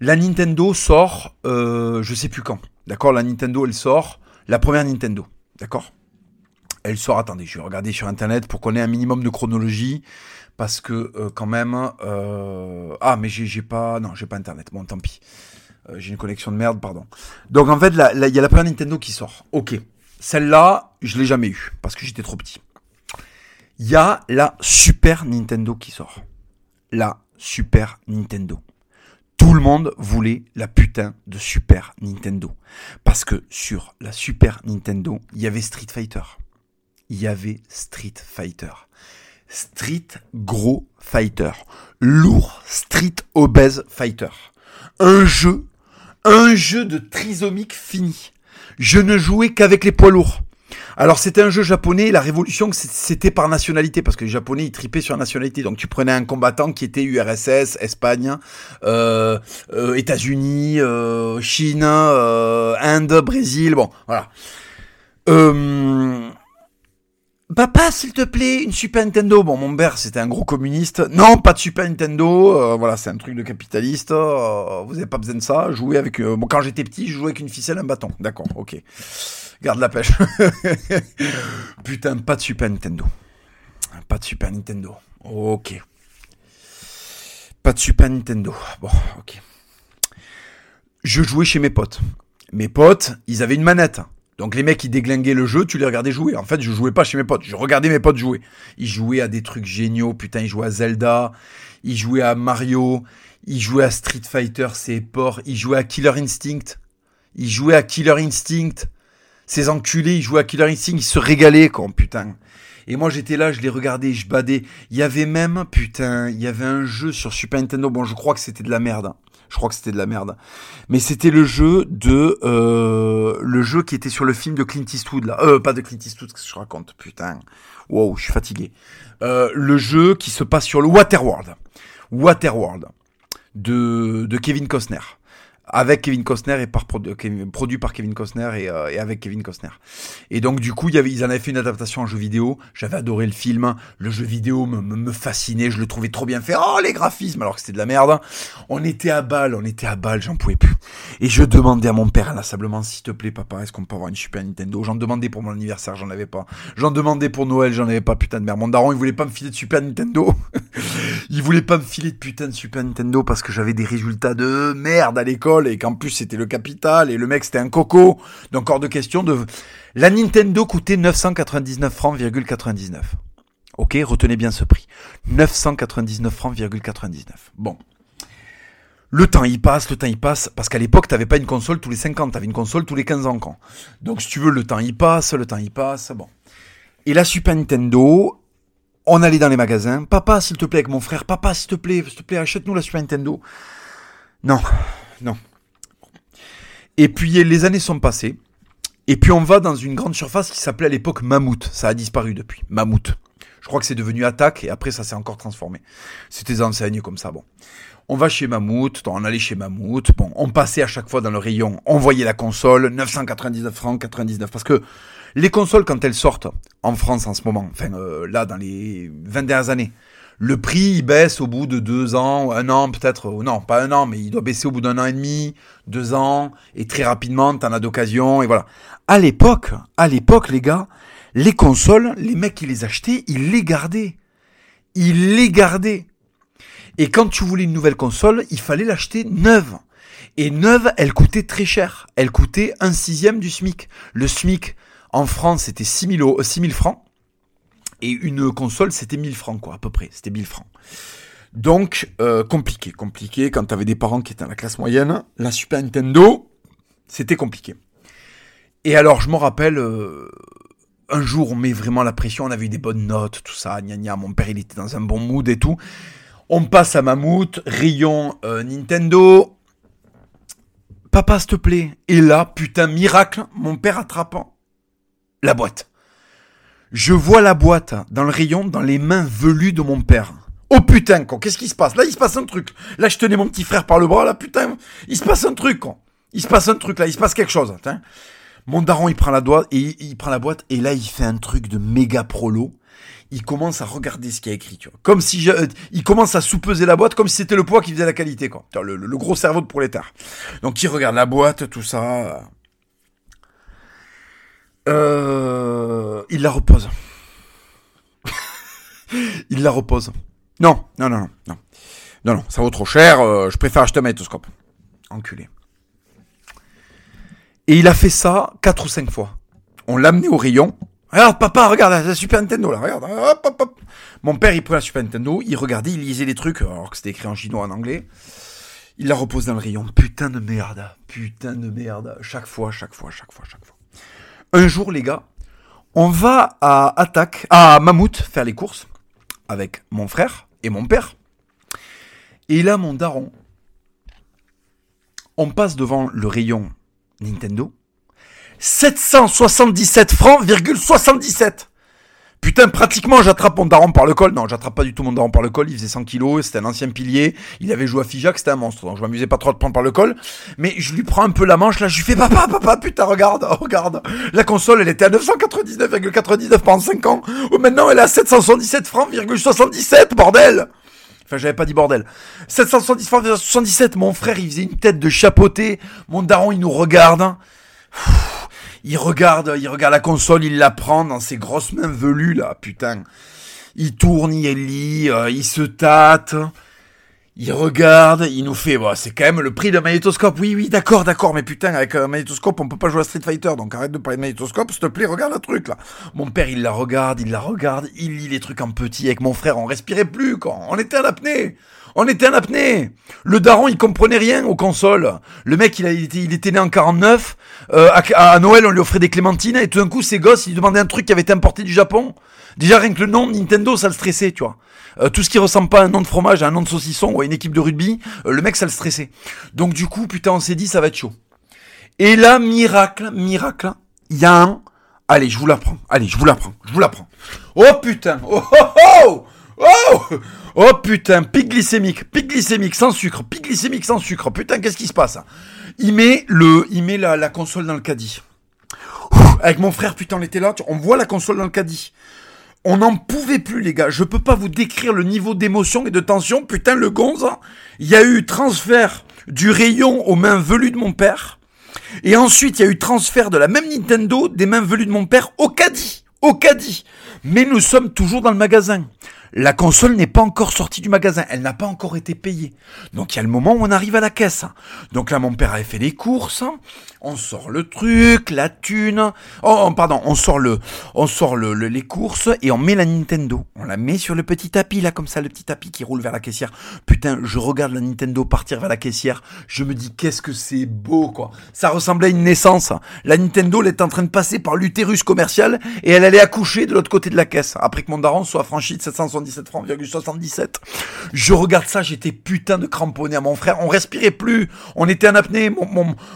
La Nintendo sort, euh, je sais plus quand. D'accord, la Nintendo, elle sort, la première Nintendo. D'accord? Elle sort. Attendez, je vais regarder sur internet pour qu'on ait un minimum de chronologie, parce que euh, quand même, euh, ah, mais j'ai pas, non, j'ai pas internet. Bon, tant pis. Euh, j'ai une connexion de merde, pardon. Donc en fait, il y a la première Nintendo qui sort. Ok. Celle-là, je l'ai jamais eue parce que j'étais trop petit. Il y a la Super Nintendo qui sort. La Super Nintendo. Tout le monde voulait la putain de Super Nintendo. Parce que sur la Super Nintendo, il y avait Street Fighter. Il y avait Street Fighter. Street Gros Fighter. Lourd Street Obèse Fighter. Un jeu, un jeu de trisomique fini je ne jouais qu'avec les poids lourds. Alors c'était un jeu japonais, la révolution c'était par nationalité, parce que les japonais ils tripaient sur la nationalité. Donc tu prenais un combattant qui était URSS, Espagne, euh, euh, États-Unis, euh, Chine, Inde, Brésil, bon voilà. Papa, s'il te plaît, une Super Nintendo. Bon, mon père, c'était un gros communiste. Non, pas de Super Nintendo. voilà, c'est un truc de capitaliste. vous avez pas besoin de ça. Jouer avec. bon, quand j'étais petit, je jouais avec une ficelle, un bâton. D'accord, ok. Garde la pêche. [laughs] Putain, pas de Super Nintendo. Pas de Super Nintendo. Ok. Pas de Super Nintendo. Bon, ok. Je jouais chez mes potes. Mes potes, ils avaient une manette. Donc les mecs qui déglinguaient le jeu, tu les regardais jouer. En fait, je jouais pas chez mes potes, je regardais mes potes jouer. Ils jouaient à des trucs géniaux, putain, ils jouaient à Zelda, ils jouaient à Mario, ils jouaient à Street Fighter, c'est porcs, ils jouaient à Killer Instinct. Ils jouaient à Killer Instinct. Ces enculés, ils jouaient à Killer Instinct, ils se régalaient, quoi, putain. Et moi, j'étais là, je les regardais, je badais. Il y avait même, putain, il y avait un jeu sur Super Nintendo. Bon, je crois que c'était de la merde. Hein. Je crois que c'était de la merde. Mais c'était le jeu de euh, le jeu qui était sur le film de Clint Eastwood là. Euh, pas de Clint Eastwood, que je raconte? Putain. Wow, je suis fatigué. Euh, le jeu qui se passe sur le Waterworld. Waterworld de de Kevin Costner avec Kevin Costner et par produit par Kevin Costner et, euh, et, avec Kevin Costner. Et donc du coup, y avait, ils en avaient fait une adaptation en jeu vidéo. J'avais adoré le film. Le jeu vidéo me, me, fascinait. Je le trouvais trop bien fait. Oh les graphismes, alors que c'était de la merde. On était à balle, on était à balle, j'en pouvais plus. Et je demandais à mon père inlassablement, s'il te plaît, papa, est-ce qu'on peut avoir une Super Nintendo? J'en demandais pour mon anniversaire, j'en avais pas. J'en demandais pour Noël, j'en avais pas, putain de merde. Mon daron, il voulait pas me filer de Super Nintendo. [laughs] il voulait pas me filer de putain de Super Nintendo parce que j'avais des résultats de merde à l'école et qu'en plus c'était le capital et le mec c'était un coco. Donc hors de question de... La Nintendo coûtait 999 francs, 99. Ok, retenez bien ce prix. 999 francs, 99. Bon. Le temps il passe, le temps il passe, parce qu'à l'époque, t'avais pas une console tous les 5 ans, t'avais une console tous les 15 ans. Quand. Donc si tu veux, le temps il passe, le temps il passe, bon. Et la Super Nintendo, on allait dans les magasins. Papa, s'il te plaît, avec mon frère, papa, s'il te plaît, s'il te plaît, achète-nous la Super Nintendo. Non, non. Et puis les années sont passées. Et puis on va dans une grande surface qui s'appelait à l'époque Mammouth. Ça a disparu depuis. Mammouth. Je crois que c'est devenu Attaque et après ça s'est encore transformé. C'était des enseignes comme ça. Bon. On va chez Mammouth, on allait chez Mammouth, bon, on passait à chaque fois dans le rayon, on voyait la console, 999 francs, 99, parce que les consoles, quand elles sortent, en France en ce moment, enfin euh, là, dans les 20 dernières années, le prix il baisse au bout de deux ans, un an peut-être, non, pas un an, mais il doit baisser au bout d'un an et demi, deux ans, et très rapidement, t'en as d'occasion, et voilà. À l'époque, à l'époque, les gars, les consoles, les mecs qui les achetaient, ils les gardaient. Ils les gardaient. Et quand tu voulais une nouvelle console, il fallait l'acheter neuve. Et neuve, elle coûtait très cher. Elle coûtait un sixième du SMIC. Le SMIC, en France, c'était 6 000, francs. Et une console, c'était 1000 francs, quoi, à peu près. C'était 1000 francs. Donc, euh, compliqué, compliqué. Quand tu avais des parents qui étaient dans la classe moyenne, la Super Nintendo, c'était compliqué. Et alors, je me rappelle, euh, un jour, on met vraiment la pression, on avait eu des bonnes notes, tout ça, gna gna. Mon père, il était dans un bon mood et tout. On passe à Mammouth, rayon euh, Nintendo. Papa, s'il te plaît. Et là, putain, miracle, mon père attrapant la boîte. Je vois la boîte dans le rayon, dans les mains velues de mon père. Oh putain, quoi, qu'est-ce qui se passe? Là, il se passe un truc. Là, je tenais mon petit frère par le bras, là, putain, il se passe un truc, quoi. Il se passe un truc, là, il se passe quelque chose. Hein. Mon daron, il prend la boîte, et il prend la boîte, et là, il fait un truc de méga prolo il commence à regarder ce qu'il y a écrit, tu vois. Comme si je, euh, il commence à sous-peser la boîte comme si c'était le poids qui faisait la qualité, quoi. Le, le, gros cerveau de prolétaire. Donc il regarde la boîte, tout ça. Euh, il la repose. [laughs] il la repose. Non, non, non, non, non. Non, non, ça vaut trop cher, euh, je préfère acheter un magnétoscope. Enculé. Et il a fait ça quatre ou cinq fois. On l'a amené au rayon, Regarde, papa, regarde la Super Nintendo là, regarde. Hop, hop, hop. Mon père, il prenait la Super Nintendo, il regardait, il lisait les trucs, alors que c'était écrit en chinois, en anglais. Il la repose dans le rayon. Putain de merde, putain de merde. Chaque fois, chaque fois, chaque fois, chaque fois. Un jour, les gars, on va à Attaque, à Mammouth, faire les courses avec mon frère et mon père. Et là, mon daron, on passe devant le rayon Nintendo. 777 francs, 77. Putain, pratiquement, j'attrape mon daron par le col. Non, j'attrape pas du tout mon daron par le col. Il faisait 100 kilos, c'était un ancien pilier. Il avait joué à Fijac, c'était un monstre. Donc je m'amusais pas trop de prendre par le col. Mais je lui prends un peu la manche, là, je lui fais papa, papa, putain, regarde, regarde. La console, elle était à 999,99 pendant 5 ans. Ou maintenant, elle est à 777 francs, 77, bordel. Enfin, j'avais pas dit bordel. 770 francs, 77. Mon frère, il faisait une tête de chapeauté. Mon daron, il nous regarde il regarde, il regarde la console, il la prend dans ses grosses mains velues là, putain. Il tourne, il lit, euh, il se tâte, il regarde, il nous fait, bah, c'est quand même le prix d'un magnétoscope. Oui, oui, d'accord, d'accord, mais putain, avec un magnétoscope, on peut pas jouer à Street Fighter, donc arrête de parler de magnétoscope, s'il te plaît, regarde le truc là. Mon père, il la regarde, il la regarde, il lit les trucs en petit avec mon frère, on respirait plus, quand on était à l'apnée. On était en apnée. Le daron, il comprenait rien aux consoles. Le mec, il, a, il, était, né en 49. Euh, à, Noël, on lui offrait des clémentines. Et tout d'un coup, ses gosses, il demandait un truc qui avait été importé du Japon. Déjà, rien que le nom Nintendo, ça le stressait, tu vois. Euh, tout ce qui ressemble pas à un nom de fromage, à un nom de saucisson ou à une équipe de rugby, euh, le mec, ça le stressait. Donc du coup, putain, on s'est dit, ça va être chaud. Et là, miracle, miracle, il y a un... Allez, je vous l'apprends. Allez, je vous l'apprends. Je vous l'apprends. Oh putain. Oh oh oh Oh Oh putain, pic glycémique, pic glycémique sans sucre, pic glycémique sans sucre. Putain, qu'est-ce qui se passe? Il met le, il met la, console dans le caddie. avec mon frère, putain, on était là. On voit la console dans le caddie. On n'en pouvait plus, les gars. Je peux pas vous décrire le niveau d'émotion et de tension. Putain, le gonze, il y a eu transfert du rayon aux mains velues de mon père. Et ensuite, il y a eu transfert de la même Nintendo des mains velues de mon père au caddie. Au caddie. Mais nous sommes toujours dans le magasin. La console n'est pas encore sortie du magasin, elle n'a pas encore été payée. Donc il y a le moment où on arrive à la caisse. Donc là mon père avait fait les courses, on sort le truc, la thune. Oh, oh pardon, on sort le on sort le, les courses et on met la Nintendo. On la met sur le petit tapis là comme ça, le petit tapis qui roule vers la caissière. Putain, je regarde la Nintendo partir vers la caissière, je me dis qu'est-ce que c'est beau quoi. Ça ressemblait à une naissance. La Nintendo elle est en train de passer par l'utérus commercial et elle allait accoucher de l'autre côté de la caisse après que mon daron soit franchi de 760 77 francs, 77. Je regarde ça, j'étais putain de cramponné à mon frère. On respirait plus. On était en apnée.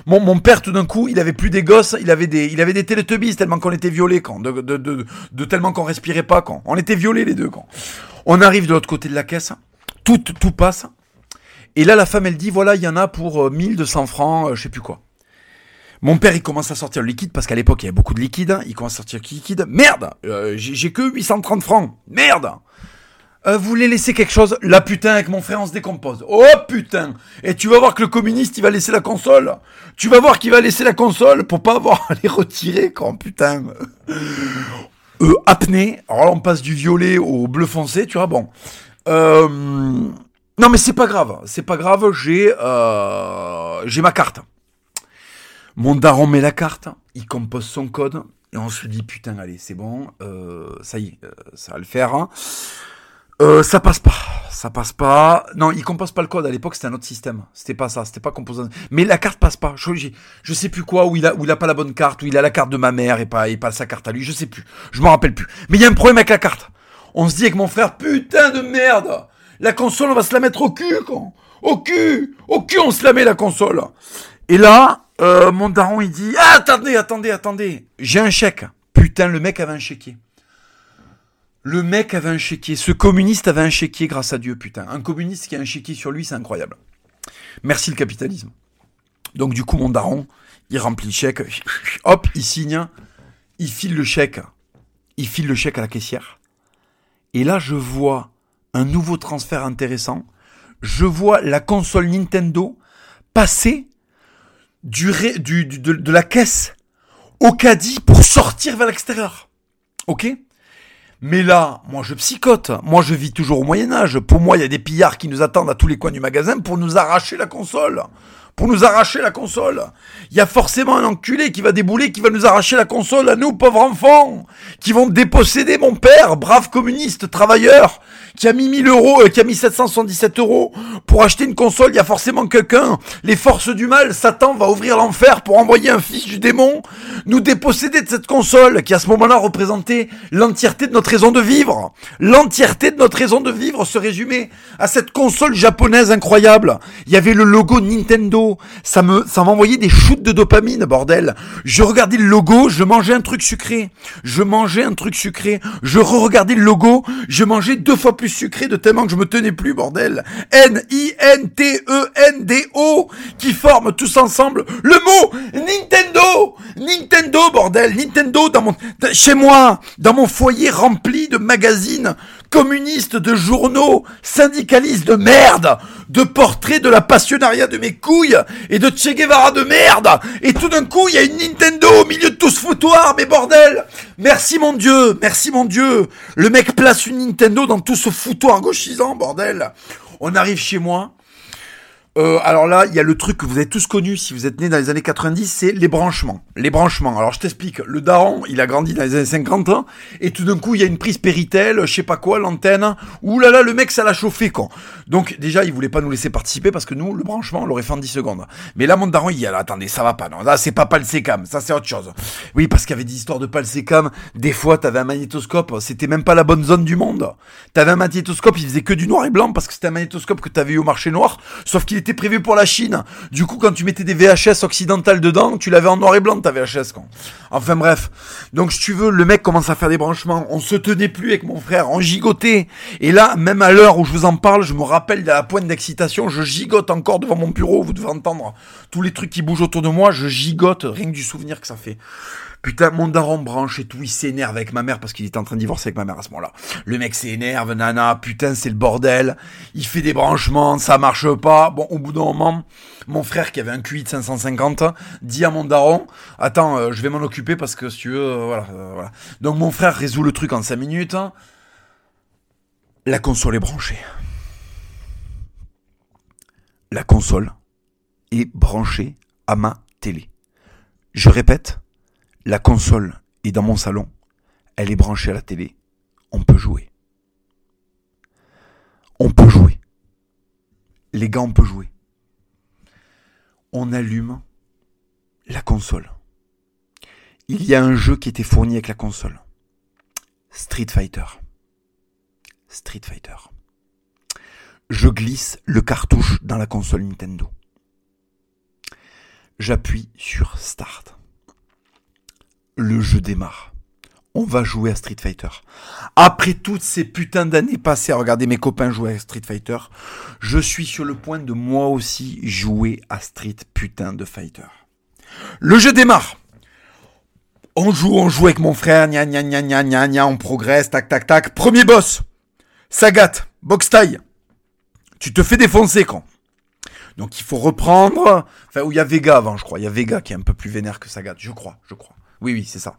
Mon, père, tout d'un coup, il avait plus des gosses. Il avait des, il avait des tellement qu'on était violés, quand. De, de, de, de, tellement qu'on respirait pas, quand. On était violés, les deux, quand. On arrive de l'autre côté de la caisse. Tout, tout passe. Et là, la femme, elle dit, voilà, il y en a pour 1200 euh, francs, euh, je sais plus quoi. Mon père, il commence à sortir le liquide parce qu'à l'époque, il y avait beaucoup de liquide. Il commence à sortir le liquide. Merde euh, J'ai que 830 francs. Merde euh, vous voulez laisser quelque chose? La putain, avec mon frère, on se décompose. Oh putain Et tu vas voir que le communiste, il va laisser la console. Tu vas voir qu'il va laisser la console pour pas avoir à les retirer, quand putain. Euh, apnée. Alors là, on passe du violet au bleu foncé, tu vois, bon. Euh... Non, mais c'est pas grave. C'est pas grave, j'ai euh... j'ai ma carte. Mon daron met la carte, il compose son code, et on se dit, putain, allez, c'est bon, euh, ça y est, euh, ça va le faire. Hein. Euh, ça passe pas, ça passe pas. Non, il compose pas le code. À l'époque, c'était un autre système. C'était pas ça, c'était pas composant. Mais la carte passe pas. Je, je sais plus quoi, où il a, où il a pas la bonne carte, où il a la carte de ma mère et pas, et pas sa carte à lui. Je sais plus. Je m'en rappelle plus. Mais il y a un problème avec la carte. On se dit avec mon frère, putain de merde. La console, on va se la mettre au cul, quoi. Au cul, au cul, on se la met la console. Et là, euh, mon daron, il dit, ah, attendez, attendez, attendez. J'ai un chèque. Putain, le mec avait un chéquier. Le mec avait un chéquier. Ce communiste avait un chéquier, grâce à Dieu, putain. Un communiste qui a un chéquier sur lui, c'est incroyable. Merci le capitalisme. Donc du coup, mon daron, il remplit le chèque. Hop, il signe. Il file le chèque. Il file le chèque à la caissière. Et là, je vois un nouveau transfert intéressant. Je vois la console Nintendo passer du, de la caisse au caddie pour sortir vers l'extérieur. Ok? Mais là, moi je psychote. Moi je vis toujours au Moyen Âge. Pour moi, il y a des pillards qui nous attendent à tous les coins du magasin pour nous arracher la console. Pour nous arracher la console. Il y a forcément un enculé qui va débouler, qui va nous arracher la console à nous, pauvres enfants. Qui vont déposséder mon père, brave communiste, travailleur, qui a mis 1000 euros, euh, qui a mis 777 euros pour acheter une console. Il y a forcément quelqu'un. Les forces du mal, Satan va ouvrir l'enfer pour envoyer un fils du démon nous déposséder de cette console qui à ce moment-là représentait l'entièreté de notre raison de vivre. L'entièreté de notre raison de vivre se résumait à cette console japonaise incroyable. Il y avait le logo Nintendo. Ça me, ça m'envoyait des shoots de dopamine, bordel. Je regardais le logo, je mangeais un truc sucré. Je mangeais un truc sucré. Je re-regardais le logo, je mangeais deux fois plus sucré de tellement que je me tenais plus, bordel. N-I-N-T-E-N-D-O qui forment tous ensemble le mot Nintendo. Nintendo, bordel. Nintendo dans mon, chez moi, dans mon foyer rempli de magazines communistes, de journaux, syndicalistes de merde, de portraits de la passionnariat de mes couilles et de Che Guevara de merde. Et tout d'un coup, il y a une Nintendo au milieu de tout ce foutoir, mais bordel. Merci mon Dieu, merci mon Dieu. Le mec place une Nintendo dans tout ce foutoir gauchisant, bordel. On arrive chez moi. Euh, alors là, il y a le truc que vous avez tous connu si vous êtes né dans les années 90, c'est les branchements. Les branchements. Alors je t'explique. Le daron, il a grandi dans les années 50 ans, et tout d'un coup, il y a une prise Péritel, je sais pas quoi, l'antenne. Ouh là là, le mec, ça l'a chauffé, quoi. Donc déjà, il voulait pas nous laisser participer parce que nous, le branchement, on l'aurait fait en 10 secondes. Mais là, mon daron, il y a attendez, ça va pas, non. Là, c'est pas Palsecam, ça c'est autre chose. Oui, parce qu'il y avait des histoires de Palsecam. Des fois, t'avais un magnétoscope, c'était même pas la bonne zone du monde. T'avais un magnétoscope, il faisait que du noir et blanc parce que c'était un magnétoscope que t'avais eu au marché noir, sauf qu'il était prévu pour la Chine. Du coup, quand tu mettais des VHS occidentales dedans, tu l'avais en noir et blanc ta VHS. Quoi. Enfin bref. Donc si tu veux, le mec commence à faire des branchements. On se tenait plus avec mon frère, on gigotait. Et là, même à l'heure où je vous en parle, je me rappelle de la pointe d'excitation. Je gigote encore devant mon bureau. Vous devez entendre tous les trucs qui bougent autour de moi. Je gigote rien que du souvenir que ça fait. Putain, mon daron branche et tout, il s'énerve avec ma mère parce qu'il était en train de divorcer avec ma mère à ce moment-là. Le mec s'énerve, nana, putain, c'est le bordel. Il fait des branchements, ça marche pas. Bon, au bout d'un moment, mon frère qui avait un QI de 550 dit à mon daron, attends, euh, je vais m'en occuper parce que si tu veux, euh, voilà, euh, voilà. Donc mon frère résout le truc en 5 minutes. La console est branchée. La console est branchée à ma télé. Je répète, la console est dans mon salon, elle est branchée à la télé, on peut jouer. On peut jouer. Les gars, on peut jouer. On allume la console. Il y a un jeu qui était fourni avec la console. Street Fighter. Street Fighter. Je glisse le cartouche dans la console Nintendo. J'appuie sur Start. Le jeu démarre. On va jouer à Street Fighter. Après toutes ces putains d'années passées à regarder mes copains jouer à Street Fighter, je suis sur le point de moi aussi jouer à Street putain de Fighter. Le jeu démarre. On joue, on joue avec mon frère, gna gna gna gna gna gna, on progresse, tac tac tac. Premier boss. Sagat, box taille. Tu te fais défoncer quand donc il faut reprendre. Enfin, où il y a Vega avant, je crois. Il y a Vega qui est un peu plus vénère que Sagat, je crois, je crois. Oui, oui, c'est ça.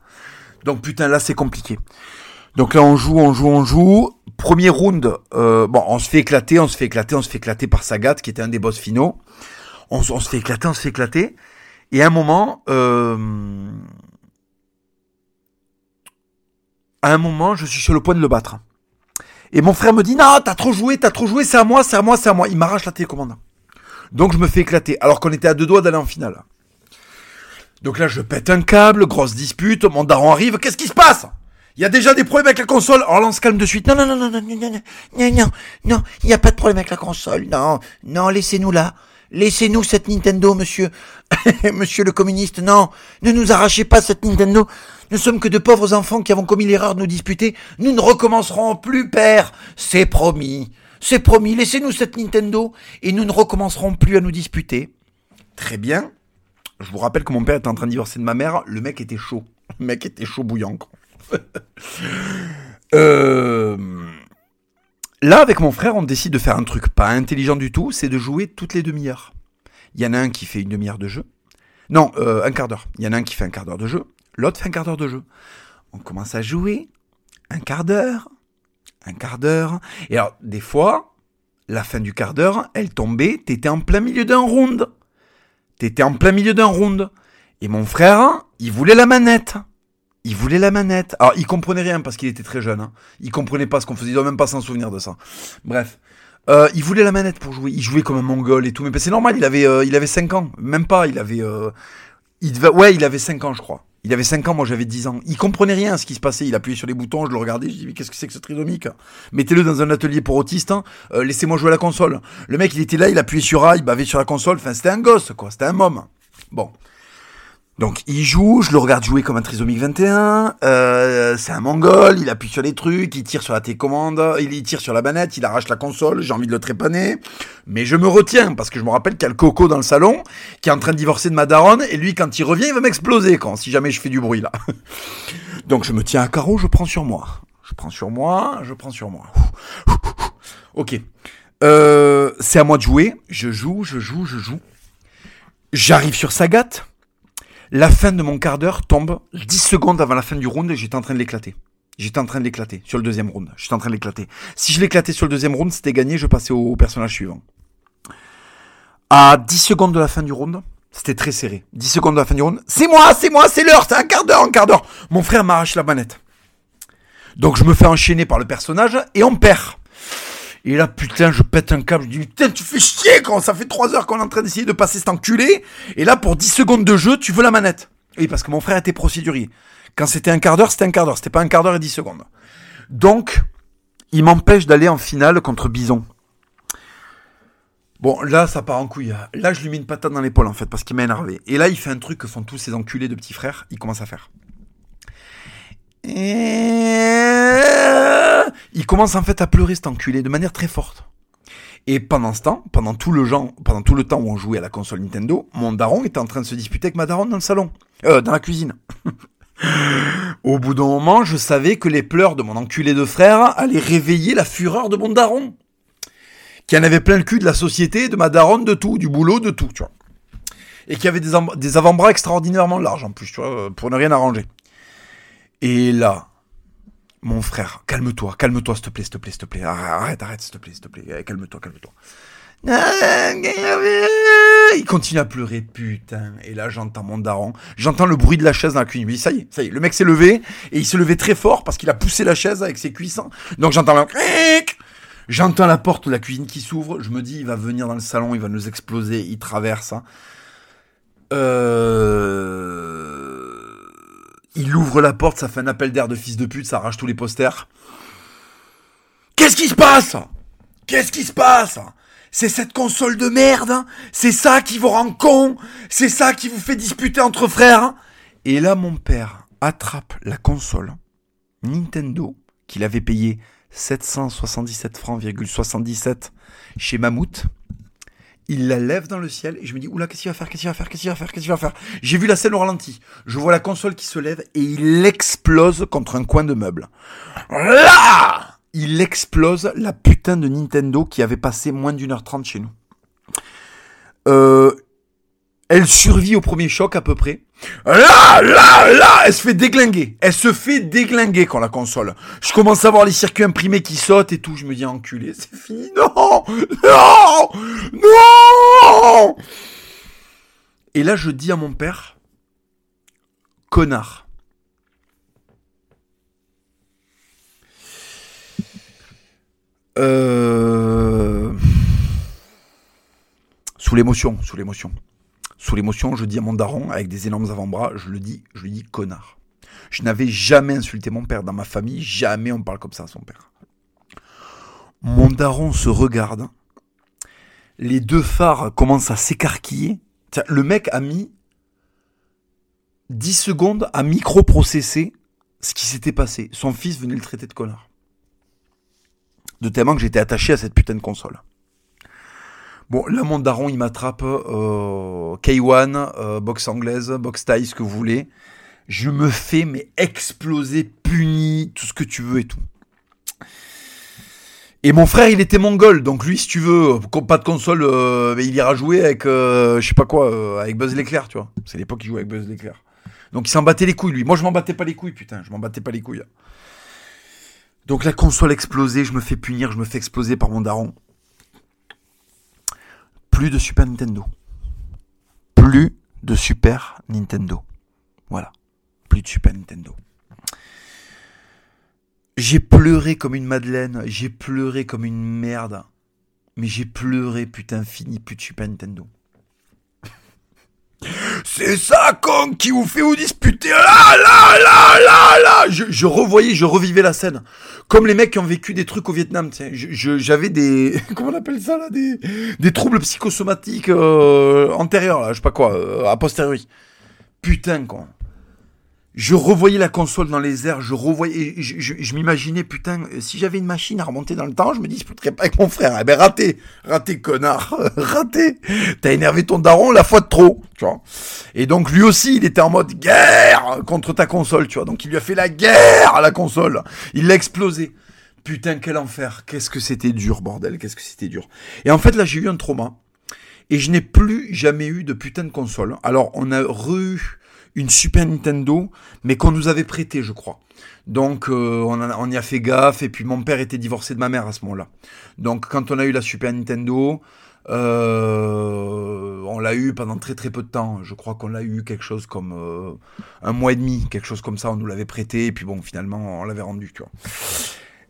Donc putain, là c'est compliqué. Donc là on joue, on joue, on joue. Premier round, euh, bon, on se fait éclater, on se fait éclater, on se fait éclater par Sagat, qui était un des boss finaux. On, se fait éclater, on se fait éclater. Et à un moment, euh, à un moment, je suis sur le point de le battre. Et mon frère me dit, non, t'as trop joué, t'as trop joué, c'est à moi, c'est à moi, c'est à moi. Il m'arrache la télécommande. Donc je me fais éclater, alors qu'on était à deux doigts d'aller en finale. Donc là, je pète un câble, grosse dispute, mon daron arrive, qu'est-ce qui se passe? Il y a déjà des problèmes avec la console? Alors là, on se calme de suite. Non, non, non, non, non, non, non, non, non, non, il n'y a pas de problème avec la console. Non, non, laissez-nous là. Laissez-nous cette Nintendo, monsieur. [laughs] monsieur le communiste, non. Ne nous arrachez pas cette Nintendo. Nous sommes que de pauvres enfants qui avons commis l'erreur de nous disputer. Nous ne recommencerons plus, père. C'est promis. C'est promis, laissez-nous cette Nintendo et nous ne recommencerons plus à nous disputer. Très bien. Je vous rappelle que mon père était en train de divorcer de ma mère. Le mec était chaud. Le mec était chaud bouillant. [laughs] euh... Là, avec mon frère, on décide de faire un truc pas intelligent du tout, c'est de jouer toutes les demi-heures. Il y en a un qui fait une demi-heure de jeu. Non, euh, un quart d'heure. Il y en a un qui fait un quart d'heure de jeu. L'autre fait un quart d'heure de jeu. On commence à jouer. Un quart d'heure un quart d'heure. Et alors, des fois, la fin du quart d'heure, elle tombait, t'étais en plein milieu d'un round. T'étais en plein milieu d'un round. Et mon frère, il voulait la manette. Il voulait la manette. Alors, il comprenait rien parce qu'il était très jeune. Hein. Il comprenait pas ce qu'on faisait. Il doit même pas s'en souvenir de ça. Bref. Euh, il voulait la manette pour jouer. Il jouait comme un mongol et tout. Mais c'est normal, il avait, euh, il avait 5 ans. Même pas, il avait... Euh, il devait, ouais, il avait 5 ans, je crois. Il avait 5 ans, moi j'avais 10 ans. Il comprenait rien à ce qui se passait. Il appuyait sur les boutons, je le regardais, je dis mais qu'est-ce que c'est que ce trisomique? Mettez-le dans un atelier pour autistes, hein. euh, laissez-moi jouer à la console. Le mec il était là, il appuyait sur A, il bavait sur la console, enfin c'était un gosse quoi, c'était un môme. Bon. Donc il joue, je le regarde jouer comme un trisomique 21, euh, c'est un mongol, il appuie sur les trucs, il tire sur la télécommande, il tire sur la manette, il arrache la console, j'ai envie de le trépaner, mais je me retiens parce que je me rappelle qu'il y a le coco dans le salon qui est en train de divorcer de ma daronne et lui quand il revient il va m'exploser quand si jamais je fais du bruit là. [laughs] Donc je me tiens à carreau, je prends sur moi, je prends sur moi, je prends sur moi. Ok, euh, c'est à moi de jouer, je joue, je joue, je joue. J'arrive sur Sagat la fin de mon quart d'heure tombe 10 secondes avant la fin du round et j'étais en train de l'éclater. J'étais en train de l'éclater sur le deuxième round. J'étais en train de l'éclater. Si je l'éclatais sur le deuxième round, c'était gagné, je passais au personnage suivant. À 10 secondes de la fin du round, c'était très serré. 10 secondes de la fin du round, c'est moi, c'est moi, c'est l'heure, c'est un quart d'heure, un quart d'heure. Mon frère m'arrache la manette. Donc je me fais enchaîner par le personnage et on perd. Et là, putain, je pète un câble. Je dis, putain, tu fais chier quand ça fait 3 heures qu'on est en train d'essayer de passer cet enculé. Et là, pour 10 secondes de jeu, tu veux la manette. Oui, parce que mon frère était procédurier. Quand c'était un quart d'heure, c'était un quart d'heure. C'était pas un quart d'heure et 10 secondes. Donc, il m'empêche d'aller en finale contre Bison. Bon, là, ça part en couille. Là, je lui mets une patate dans l'épaule, en fait, parce qu'il m'a énervé. Et là, il fait un truc que font tous ces enculés de petits frères. Il commence à faire. Il commence en fait à pleurer cet enculé de manière très forte. Et pendant ce temps, pendant tout le temps où on jouait à la console Nintendo, mon daron était en train de se disputer avec ma daronne dans le salon, euh, dans la cuisine. [laughs] Au bout d'un moment, je savais que les pleurs de mon enculé de frère allaient réveiller la fureur de mon daron. Qui en avait plein le cul de la société, de ma daronne, de tout, du boulot, de tout, tu vois. Et qui avait des, des avant-bras extraordinairement larges en plus, tu vois, pour ne rien arranger. Et là, mon frère, calme-toi, calme-toi, s'il te plaît, s'il te plaît, s'il te plaît. Arrête, arrête, s'il te plaît, s'il te plaît. Eh, calme-toi, calme-toi. Il continue à pleurer, putain. Et là, j'entends mon daron. J'entends le bruit de la chaise dans la cuisine. ça y est, ça y est. Le mec s'est levé et il s'est levé très fort parce qu'il a poussé la chaise avec ses cuissons. Donc j'entends le... J'entends la porte de la cuisine qui s'ouvre. Je me dis, il va venir dans le salon, il va nous exploser. Il traverse. Hein. Euh... Il ouvre la porte, ça fait un appel d'air de fils de pute, ça arrache tous les posters. Qu'est-ce qui se passe? Qu'est-ce qui se passe? C'est cette console de merde? C'est ça qui vous rend con? C'est ça qui vous fait disputer entre frères? Et là, mon père attrape la console Nintendo qu'il avait payé 777 francs, 77 chez Mammouth. Il la lève dans le ciel et je me dis, oula, qu'est-ce qu'il va faire, qu'est-ce qu'il va faire, qu'est-ce qu'il va faire, qu'est-ce qu'il va faire? J'ai vu la scène au ralenti. Je vois la console qui se lève et il explose contre un coin de meuble. Là il explose la putain de Nintendo qui avait passé moins d'une heure trente chez nous. Euh, elle survit au premier choc à peu près. Là, là, là, elle se fait déglinguer. Elle se fait déglinguer quand la console. Je commence à voir les circuits imprimés qui sautent et tout. Je me dis enculé, c'est fini. Non, non, non. Et là, je dis à mon père, connard. Euh, sous l'émotion, sous l'émotion. Sous l'émotion, je dis à mon daron, avec des énormes avant-bras, je le dis, je lui dis connard. Je n'avais jamais insulté mon père dans ma famille, jamais on parle comme ça à son père. Mon daron se regarde, les deux phares commencent à s'écarquiller. Le mec a mis 10 secondes à microprocesser ce qui s'était passé. Son fils venait le traiter de connard de tellement que j'étais attaché à cette putain de console. Bon, là, mon daron, il m'attrape euh, K1, euh, boxe anglaise, boxe taille, ce que vous voulez. Je me fais, mais exploser, puni, tout ce que tu veux et tout. Et mon frère, il était mongol, donc lui, si tu veux, pas de console, euh, il ira jouer avec, je sais pas quoi, avec Buzz l'éclair, tu vois. C'est l'époque qu'il jouait avec Buzz l'éclair. Donc il s'en battait les couilles, lui. Moi, je m'en battais pas les couilles, putain, je m'en battais pas les couilles. Donc la console explosée, je me fais punir, je me fais exploser par mon daron. Plus de Super Nintendo. Plus de Super Nintendo. Voilà. Plus de Super Nintendo. J'ai pleuré comme une madeleine, j'ai pleuré comme une merde. Mais j'ai pleuré, putain, fini, plus de Super Nintendo. C'est ça, con, qui vous fait vous disputer. Là, là, là, là, là. Je, je, revoyais, je revivais la scène. Comme les mecs qui ont vécu des trucs au Vietnam, J'avais des, [laughs] comment on appelle ça, là, des, des troubles psychosomatiques, euh, antérieurs, là, je sais pas quoi, euh, a posteriori. Putain, quoi je revoyais la console dans les airs, je revoyais, je, je, m'imaginais, putain, si j'avais une machine à remonter dans le temps, je me disputerais pas avec mon frère. Eh ben, raté, raté, connard, [laughs] raté. T'as énervé ton daron la fois de trop, tu vois. Et donc, lui aussi, il était en mode guerre contre ta console, tu vois. Donc, il lui a fait la guerre à la console. Il l'a explosé. Putain, quel enfer. Qu'est-ce que c'était dur, bordel. Qu'est-ce que c'était dur. Et en fait, là, j'ai eu un trauma. Et je n'ai plus jamais eu de putain de console. Alors, on a re une Super Nintendo, mais qu'on nous avait prêté, je crois. Donc euh, on, y a fait gaffe, et puis mon père était divorcé de ma mère à ce moment-là. Donc quand on a eu la Super Nintendo, euh, on l'a eu pendant très très peu de temps. Je crois qu'on l'a eu quelque chose comme euh, un mois et demi, quelque chose comme ça. On nous l'avait prêté, et puis bon, finalement, on l'avait rendu, tu vois.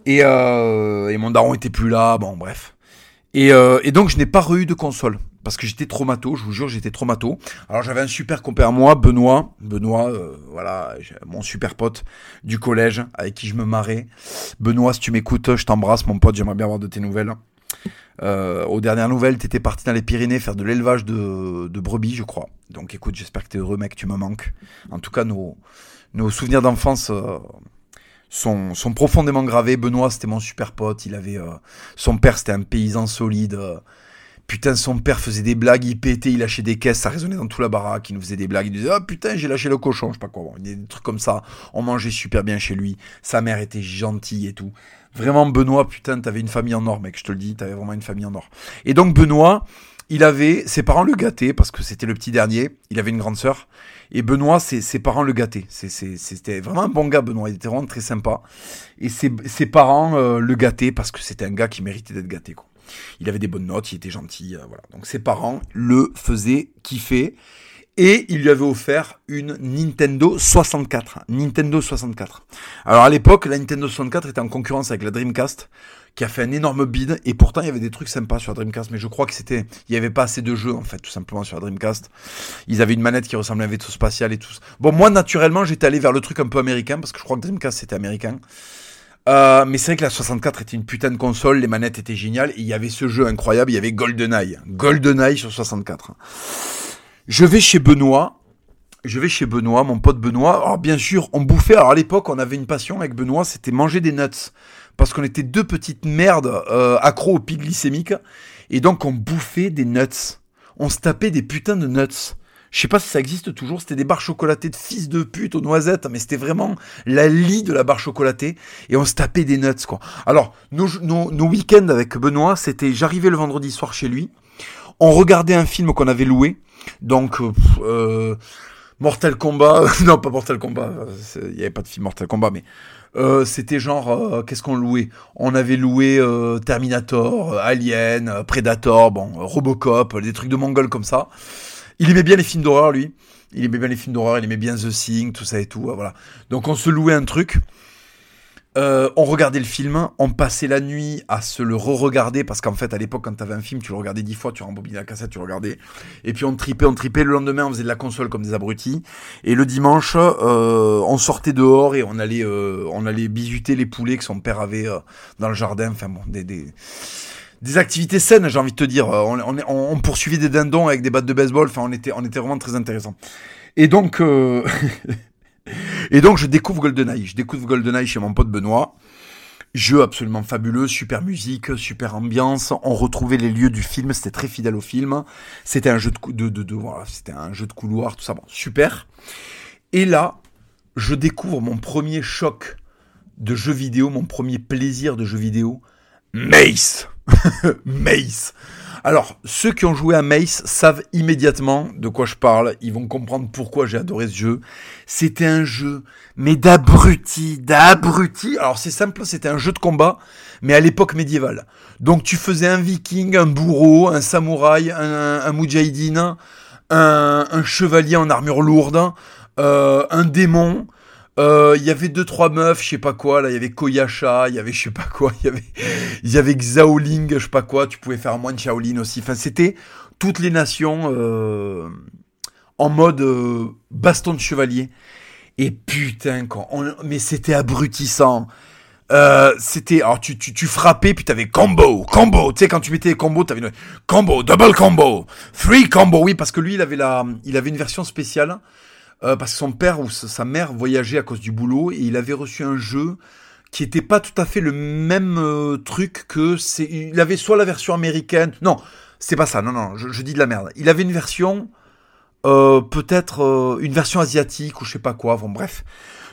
Et, et mon daron était plus là, bon, bref. Et, et donc je n'ai pas eu de console parce que j'étais traumato, je vous jure, j'étais traumato. Alors j'avais un super compère à moi, Benoît, Benoît, euh, voilà, mon super pote du collège avec qui je me marrais. Benoît, si tu m'écoutes, je t'embrasse, mon pote, j'aimerais bien avoir de tes nouvelles. Euh, aux dernières nouvelles, t'étais parti dans les Pyrénées faire de l'élevage de, brebis, je crois. Donc écoute, j'espère que t'es heureux, mec, tu me manques. En tout cas, nos, souvenirs d'enfance euh, sont, sont profondément gravés. Benoît, c'était mon super pote. Il avait, son père, c'était un paysan solide Putain, son père faisait des blagues, il pétait, il lâchait des caisses, ça résonnait dans toute la baraque, il nous faisait des blagues, il disait Ah putain, j'ai lâché le cochon, je sais pas quoi. Bon, des trucs comme ça, on mangeait super bien chez lui, sa mère était gentille et tout. Vraiment, Benoît, putain, t'avais une famille en or, mec, je te le dis, t'avais vraiment une famille en or. Et donc, Benoît, il avait, ses parents le gâtaient, parce que c'était le petit dernier, il avait une grande sœur, et Benoît, ses, parents le gâtaient. C'était vraiment un bon gars, Benoît, il était vraiment très sympa. Et ses, parents euh, le gâtaient, parce que c'était un gars qui méritait d'être gâté, quoi. Il avait des bonnes notes, il était gentil, euh, voilà. Donc ses parents le faisaient kiffer. Et il lui avait offert une Nintendo 64. Nintendo 64. Alors à l'époque, la Nintendo 64 était en concurrence avec la Dreamcast, qui a fait un énorme bid. Et pourtant, il y avait des trucs sympas sur la Dreamcast. Mais je crois que c'était, il n'y avait pas assez de jeux, en fait, tout simplement, sur la Dreamcast. Ils avaient une manette qui ressemblait à un vaisseau spatial et tout. Bon, moi, naturellement, j'étais allé vers le truc un peu américain, parce que je crois que Dreamcast, c'était américain. Euh, mais c'est vrai que la 64 était une putain de console, les manettes étaient géniales, et il y avait ce jeu incroyable, il y avait GoldenEye. GoldenEye sur 64. Je vais chez Benoît, je vais chez Benoît, mon pote Benoît. Alors bien sûr, on bouffait, alors à l'époque, on avait une passion avec Benoît, c'était manger des nuts. Parce qu'on était deux petites merdes euh, au pic glycémique, et donc on bouffait des nuts. On se tapait des putains de nuts. Je sais pas si ça existe toujours, c'était des barres chocolatées de fils de pute aux noisettes, mais c'était vraiment la lie de la barre chocolatée, et on se tapait des nuts, quoi. Alors, nos, week-ends avec Benoît, c'était, j'arrivais le vendredi soir chez lui, on regardait un film qu'on avait loué, donc, euh, euh Mortal Kombat, [laughs] non pas Mortal Kombat, il n'y avait pas de film Mortal Kombat, mais euh, c'était genre, euh, qu'est-ce qu'on louait? On avait loué Terminator, Alien, Predator, bon, Robocop, des trucs de mongol comme ça. Il aimait bien les films d'horreur, lui. Il aimait bien les films d'horreur, il aimait bien The Thing, tout ça et tout. Voilà. Donc on se louait un truc. Euh, on regardait le film, on passait la nuit à se le re-regarder parce qu'en fait à l'époque quand t'avais un film tu le regardais dix fois, tu rembobinais la cassette, tu le regardais et puis on tripait, on tripait. Le lendemain on faisait de la console comme des abrutis et le dimanche euh, on sortait dehors et on allait euh, on allait bisuter les poulets que son père avait dans le jardin. Enfin bon des des activités saines, j'ai envie de te dire. On, on, poursuivait des dindons avec des battes de baseball. Enfin, on était, vraiment très intéressant. Et donc, euh... [laughs] et donc, je découvre GoldenEye. Je découvre GoldenEye chez mon pote Benoît. Jeu absolument fabuleux, super musique, super ambiance. On retrouvait les lieux du film, c'était très fidèle au film. C'était un jeu de, de, c'était un jeu de couloir, tout ça, bon, super. Et là, je découvre mon premier choc de jeu vidéo, mon premier plaisir de jeu vidéo, Mace. [laughs] Mace. Alors, ceux qui ont joué à Mace savent immédiatement de quoi je parle. Ils vont comprendre pourquoi j'ai adoré ce jeu. C'était un jeu, mais d'abruti, d'abruti. Alors, c'est simple, c'était un jeu de combat, mais à l'époque médiévale. Donc, tu faisais un viking, un bourreau, un samouraï, un, un un, un, chevalier en armure lourde, euh, un démon, euh, il y avait deux trois meufs, je sais pas quoi. Là, il y avait Koyasha, il y avait je sais pas quoi. Il y avait il y avait Xiaoling, je sais pas quoi. Tu pouvais faire moins de Shaolin aussi. Enfin, c'était toutes les nations euh, en mode euh, baston de chevalier. Et putain, quand mais c'était abrutissant. c'était alors tu, tu, tu frappais puis t'avais combo combo tu sais quand tu mettais les combos t'avais une combo double combo three combo oui parce que lui il avait la il avait une version spéciale euh, parce que son père ou sa mère voyageait à cause du boulot et il avait reçu un jeu qui était pas tout à fait le même euh, truc que c'est. Il avait soit la version américaine. Non, c'est pas ça. Non, non, je, dis de la merde. Il avait une version, euh, peut-être euh, une version asiatique ou je sais pas quoi. Bon, bref.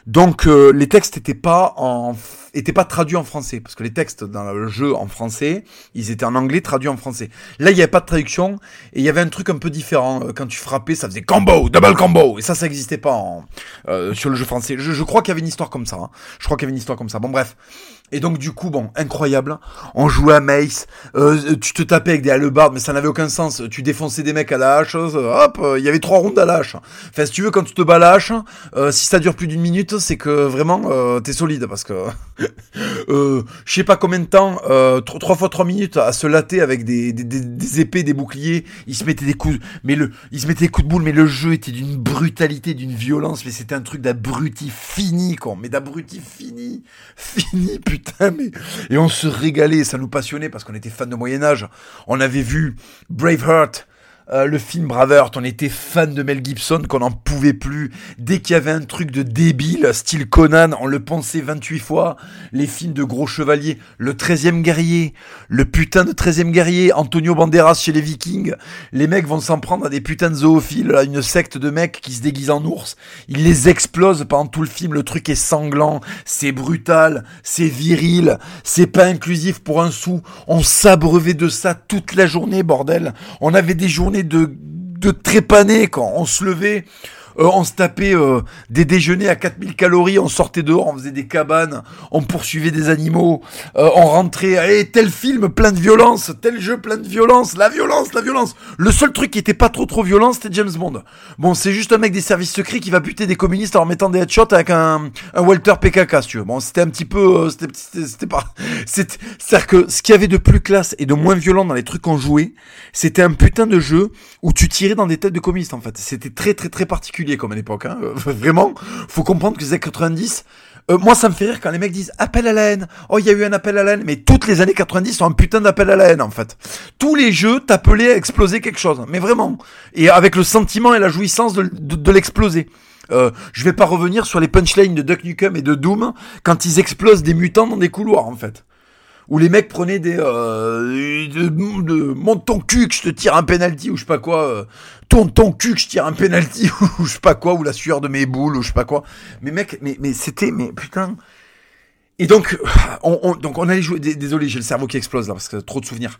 Donc euh, les textes n'étaient pas en étaient pas traduits en français parce que les textes dans le jeu en français, ils étaient en anglais traduits en français. Là, il n'y avait pas de traduction et il y avait un truc un peu différent euh, quand tu frappais, ça faisait combo, double combo et ça ça n'existait pas en, euh, sur le jeu français. Je, je crois qu'il y avait une histoire comme ça. Hein. Je crois qu'il y avait une histoire comme ça. Bon bref. Et donc du coup, bon, incroyable. On jouait à Mace. Euh, tu te tapais avec des hallebards, mais ça n'avait aucun sens. Tu défonçais des mecs à la hache. Hop, il y avait trois rounds à la hache. Enfin, si tu veux, quand tu te bats à la hache, euh, si ça dure plus d'une minute, c'est que vraiment euh, t'es solide parce que euh, je sais pas combien de temps, euh, trois fois trois minutes à se latter avec des, des, épées, des boucliers. Il se mettait des coups, mais le, se des coups de boule, mais le jeu était d'une brutalité, d'une violence, mais c'était un truc d'abruti fini, quoi. Mais d'abruti fini, fini, [laughs] putain mais... Et on se régalait, ça nous passionnait parce qu'on était fans de Moyen-Âge. On avait vu Braveheart euh, le film Braveheart, on était fan de Mel Gibson, qu'on n'en pouvait plus. Dès qu'il y avait un truc de débile, style Conan, on le pensait 28 fois. Les films de gros chevaliers, le 13e guerrier, le putain de 13e guerrier, Antonio Banderas chez les Vikings. Les mecs vont s'en prendre à des putains de zoophiles, là, une secte de mecs qui se déguisent en ours. Ils les explosent pendant tout le film, le truc est sanglant, c'est brutal, c'est viril, c'est pas inclusif pour un sou. On s'abreuvait de ça toute la journée, bordel. On avait des journées de, de trépaner quand on se levait. Euh, on se tapait euh, des déjeuners à 4000 calories, on sortait dehors, on faisait des cabanes, on poursuivait des animaux, euh, on rentrait, allez, tel film plein de violence, tel jeu plein de violence, la violence, la violence. Le seul truc qui était pas trop trop violent, c'était James Bond. Bon, c'est juste un mec des services secrets qui va buter des communistes en mettant des headshots avec un, un Walter PKK, si tu veux. Bon, c'était un petit peu, c'était pas, [laughs] c'est-à-dire que ce qu'il y avait de plus classe et de moins violent dans les trucs qu'on jouait, c'était un putain de jeu où tu tirais dans des têtes de communistes, en fait. C'était très très très particulier comme à l'époque. Hein. Euh, [laughs] vraiment, faut comprendre que les années 90, euh, moi ça me fait rire quand les mecs disent appel à la haine. Oh, il y a eu un appel à la haine, mais toutes les années 90 sont un putain d'appel à la haine en fait. Tous les jeux t'appelaient à exploser quelque chose, mais vraiment. Et avec le sentiment et la jouissance de, l'exploser. Euh, je vais pas revenir sur les punchlines de Duck Nukem et de Doom quand ils explosent des mutants dans des couloirs en fait où les mecs prenaient des euh, de, de, monte ton cul que je te tire un penalty ou je sais pas quoi euh, tourne ton cul que je tire un penalty [laughs] ou je sais pas quoi ou la sueur de mes boules ou je sais pas quoi. Mais mec mais mais c'était mais putain. Et donc on, on donc on allait jouer désolé j'ai le cerveau qui explose là parce que trop de souvenirs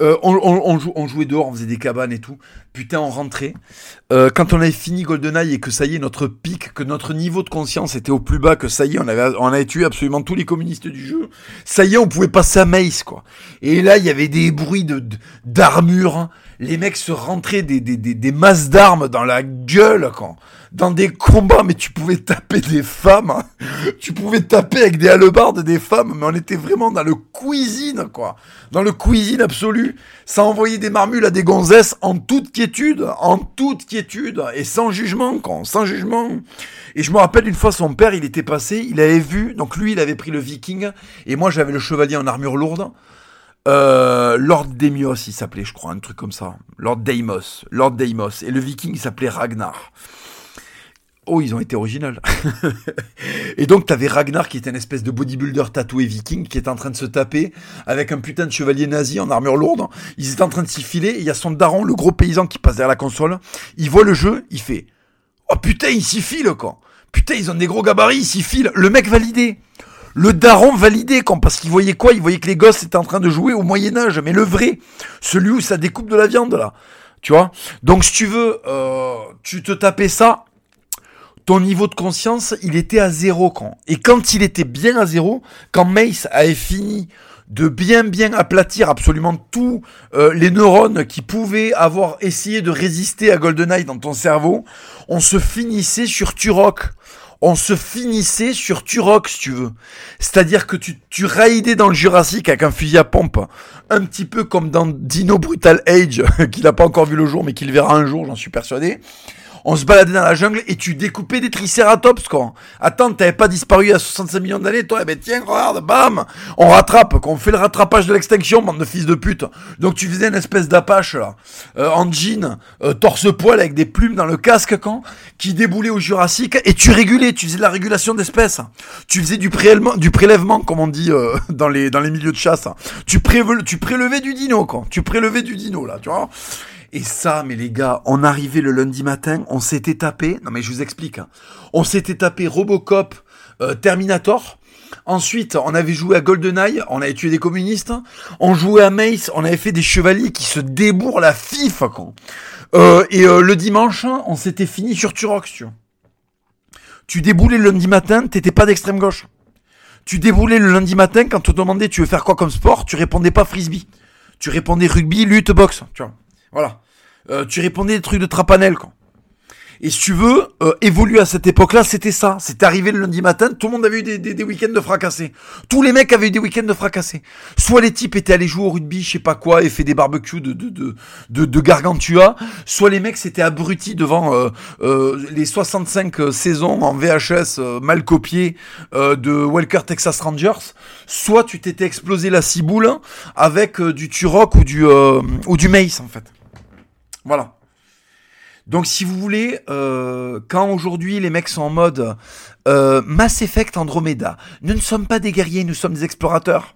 euh, on, jouait dehors, on faisait des cabanes et tout. Putain, on rentrait. Euh, quand on avait fini GoldenEye et que ça y est, notre pic, que notre niveau de conscience était au plus bas, que ça y est, on avait, on avait tué absolument tous les communistes du jeu. Ça y est, on pouvait passer à Mace, quoi. Et là, il y avait des bruits de d'armure. Les mecs se rentraient des, des, des, des masses d'armes dans la gueule, quoi dans des combats, mais tu pouvais taper des femmes. Hein. Tu pouvais taper avec des hallebardes des femmes, mais on était vraiment dans le cuisine, quoi. Dans le cuisine absolu. Ça envoyait des marmules à des gonzesses en toute quiétude, en toute quiétude, et sans jugement, quoi. Sans jugement. Et je me rappelle une fois, son père, il était passé, il avait vu, donc lui, il avait pris le viking, et moi, j'avais le chevalier en armure lourde. Euh, Lord Deimos, il s'appelait, je crois, un truc comme ça. Lord Deimos. Lord Deimos. Et le viking, il s'appelait Ragnar. Oh, ils ont été originaux. [laughs] et donc, t'avais Ragnar qui était une espèce de bodybuilder tatoué viking qui est en train de se taper avec un putain de chevalier nazi en armure lourde. Ils étaient en train de s'y filer. Il y a son daron, le gros paysan qui passe derrière la console. Il voit le jeu, il fait Oh putain, il s'y file, quoi. Putain, ils ont des gros gabarits, ils s'y filent. Le mec validé. Le daron validé, quoi, parce qu'il voyait quoi? Il voyait que les gosses étaient en train de jouer au Moyen-Âge, mais le vrai. Celui où ça découpe de la viande, là. Tu vois? Donc, si tu veux, euh, tu te tapais ça ton niveau de conscience, il était à zéro quand. Et quand il était bien à zéro, quand Mace avait fini de bien bien aplatir absolument tous euh, les neurones qui pouvaient avoir essayé de résister à GoldenEye dans ton cerveau, on se finissait sur Turok. On se finissait sur Turok, si tu veux. C'est-à-dire que tu, tu raidais dans le Jurassique avec un fusil à pompe. Un petit peu comme dans Dino Brutal Age, [laughs] qu'il n'a pas encore vu le jour, mais qu'il verra un jour, j'en suis persuadé on se baladait dans la jungle et tu découpais des tricératops, quoi. Attends, t'avais pas disparu à 65 millions d'années, toi, eh ben tiens, regarde, bam, on rattrape, qu'on fait le rattrapage de l'extinction, bande de fils de pute. Donc tu faisais une espèce d'apache, là, euh, en jean, euh, torse-poil avec des plumes dans le casque, quand, qui déboulait au Jurassique, et tu régulais, tu faisais de la régulation d'espèces. Tu faisais du prélèvement, du prélèvement, comme on dit euh, [laughs] dans les dans les milieux de chasse. Tu, tu prélevais du dino, quoi. Tu prélevais du dino, là, tu vois. Et ça, mais les gars, on arrivait le lundi matin, on s'était tapé, non mais je vous explique, hein. on s'était tapé Robocop, euh, Terminator, Ensuite, on avait joué à GoldenEye, on avait tué des communistes. On jouait à Mace, on avait fait des chevaliers qui se débourrent la fif. Quoi. Euh, et euh, le dimanche, on s'était fini sur Turok. Tu, tu déboulais le lundi matin, t'étais pas d'extrême gauche. Tu déboulais le lundi matin quand on te demandait tu veux faire quoi comme sport, tu répondais pas frisbee. Tu répondais rugby, lutte, boxe. Tu vois. Voilà. Euh, tu répondais des trucs de trapanel, quoi. Et si tu veux, euh, évoluer à cette époque-là, c'était ça. C'était arrivé le lundi matin, tout le monde avait eu des, des, week-ends de fracassés. Tous les mecs avaient eu des week-ends de fracassés. Soit les types étaient allés jouer au rugby, je sais pas quoi, et fait des barbecues de, de, de, de, gargantua. Soit les mecs s'étaient abrutis devant euh, euh, les 65 euh, saisons en VHS euh, mal copiées de Walker Texas Rangers. Soit tu t'étais explosé la ciboule avec du Turok ou du, ou du Mace, en fait. Voilà. Donc si vous voulez, euh, quand aujourd'hui les mecs sont en mode euh, Mass Effect Andromeda, nous ne sommes pas des guerriers, nous sommes des explorateurs.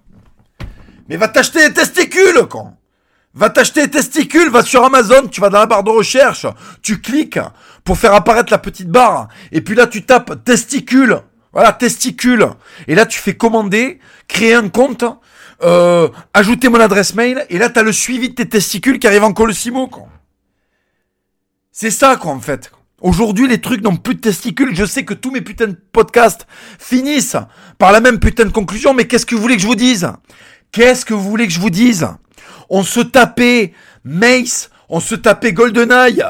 Mais va t'acheter des testicules, con Va t'acheter des testicules, va sur Amazon, tu vas dans la barre de recherche, tu cliques pour faire apparaître la petite barre, et puis là tu tapes testicules, voilà, testicules, et là tu fais commander, créer un compte, euh, ajouter mon adresse mail, et là t'as le suivi de tes testicules qui arrivent en colosimo, con. C'est ça, quoi, en fait. Aujourd'hui, les trucs n'ont plus de testicules. Je sais que tous mes putains de podcasts finissent par la même putain de conclusion, mais qu'est-ce que vous voulez que je vous dise? Qu'est-ce que vous voulez que je vous dise? On se tapait Mace, on se tapait GoldenEye,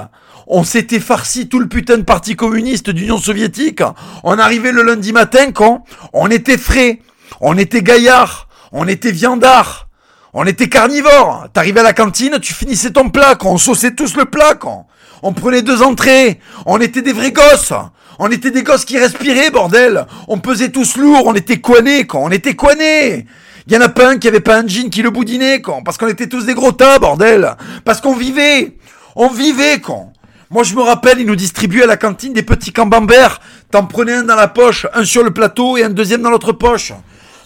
on s'était farci tout le putain de parti communiste d'Union soviétique. On arrivait le lundi matin quand on était frais, on était gaillard, on était viandard, on était carnivore. T'arrivais à la cantine, tu finissais ton plat, quand on saussait tous le plat, quand on prenait deux entrées. On était des vrais gosses. On était des gosses qui respiraient, bordel. On pesait tous lourd. On était coinés, quand on était coinés. Il y en a pas un qui avait pas un jean qui le boudinait, quand. Parce qu'on était tous des gros tas, bordel. Parce qu'on vivait. On vivait, quand. Moi, je me rappelle, ils nous distribuaient à la cantine des petits camemberts. T'en prenais un dans la poche, un sur le plateau et un deuxième dans l'autre poche.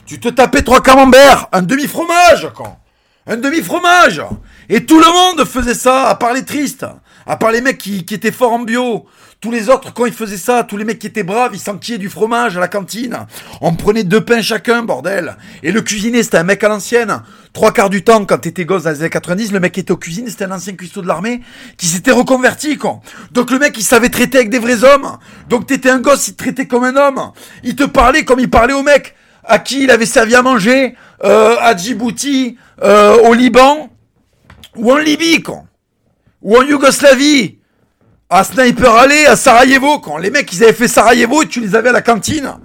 Tu te tapais trois camemberts, un demi-fromage, quand. Un demi-fromage. Et tout le monde faisait ça, à part les tristes. À part les mecs qui, étaient forts en bio. Tous les autres, quand ils faisaient ça, tous les mecs qui étaient braves, ils s'enquillaient du fromage à la cantine. On prenait deux pains chacun, bordel. Et le cuisinier, c'était un mec à l'ancienne. Trois quarts du temps, quand t'étais gosse dans les années 90, le mec était au cuisine, c'était un ancien cuistot de l'armée qui s'était reconverti, quoi. Donc le mec, il savait traiter avec des vrais hommes. Donc t'étais un gosse, il te traitait comme un homme. Il te parlait comme il parlait au mec à qui il avait servi à manger, euh, à Djibouti, euh, au Liban, ou en Libye, quoi ou en Yougoslavie, à Sniper Alley, à Sarajevo, quand les mecs ils avaient fait Sarajevo et tu les avais à la cantine.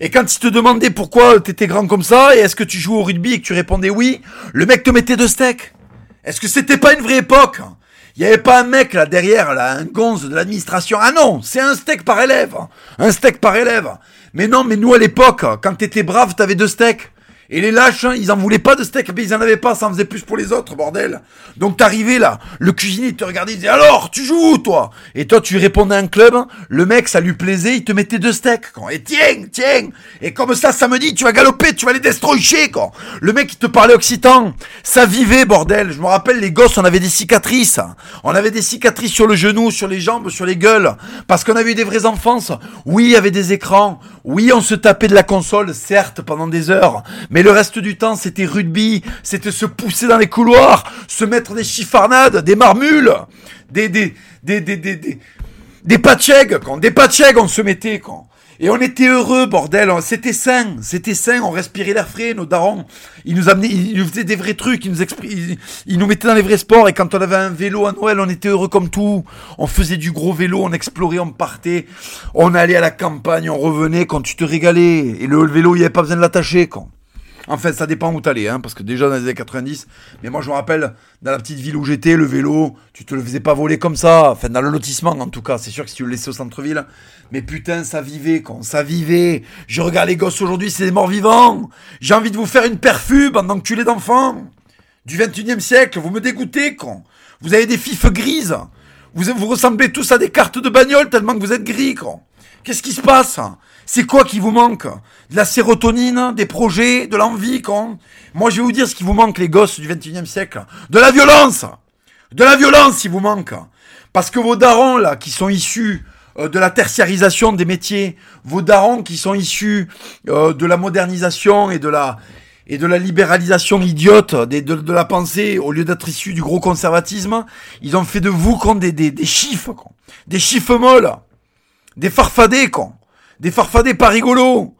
Et quand ils te demandaient pourquoi t'étais grand comme ça et est-ce que tu joues au rugby et que tu répondais oui, le mec te mettait de steak. Est-ce que c'était pas une vraie époque? Il y avait pas un mec là derrière, là, un gonze de l'administration. Ah non, c'est un steak par élève. Un steak par élève. Mais non, mais nous à l'époque, quand t'étais brave, t'avais deux steaks. Et les lâches, hein, ils en voulaient pas de steak, mais ils en avaient pas, ça en faisait plus pour les autres, bordel. Donc t'arrivais là, le cuisinier te regardait, il disait alors, tu joues toi? Et toi tu répondais à un club, le mec ça lui plaisait, il te mettait deux steaks, quoi. Et tiens, tiens Et comme ça samedi, tu vas galoper, tu vas les destroyer, quoi. Le mec il te parlait occitan, ça vivait, bordel. Je me rappelle, les gosses, on avait des cicatrices. On avait des cicatrices sur le genou, sur les jambes, sur les gueules, parce qu'on avait eu des vraies enfances. Oui, il y avait des écrans. Oui, on se tapait de la console, certes, pendant des heures, le reste du temps, c'était rugby, c'était se pousser dans les couloirs, se mettre des chiffarnades, des marmules, des, des, des, des, des, des, des patchègues, quand, des patchègues, on se mettait, quand. Et on était heureux, bordel. C'était sain, c'était sain. On respirait l'air frais. Nos darons, ils nous amenaient, ils nous faisaient des vrais trucs. Ils nous ils, nous mettaient dans les vrais sports. Et quand on avait un vélo à Noël, on était heureux comme tout. On faisait du gros vélo, on explorait, on partait. On allait à la campagne, on revenait quand tu te régalais. Et le vélo, il n'y avait pas besoin de l'attacher, quand. Enfin, ça dépend où t'allais, hein, parce que déjà dans les années 90, mais moi je me rappelle, dans la petite ville où j'étais, le vélo, tu te le faisais pas voler comme ça, enfin dans le lotissement en tout cas, c'est sûr que si tu le laissais au centre-ville, mais putain, ça vivait, quand ça vivait. Je regarde les gosses aujourd'hui, c'est des morts vivants. J'ai envie de vous faire une perfube en es d'enfants. Du 21 e siècle, vous me dégoûtez, quand Vous avez des fifs grises. Vous, vous ressemblez tous à des cartes de bagnole tellement que vous êtes gris, quand Qu'est-ce qui se passe? C'est quoi qui vous manque? De la sérotonine, des projets, de l'envie, con Moi, je vais vous dire ce qui vous manque, les gosses du 21e siècle. De la violence De la violence, il vous manque. Parce que vos darons, là, qui sont issus euh, de la tertiarisation des métiers, vos darons qui sont issus euh, de la modernisation et de la et de la libéralisation idiote de, de, la pensée au lieu d'être issus du gros conservatisme, ils ont fait de vous des, des, des chiffres, des chiffres molles. Des farfadés, con. Des farfadés pas rigolos.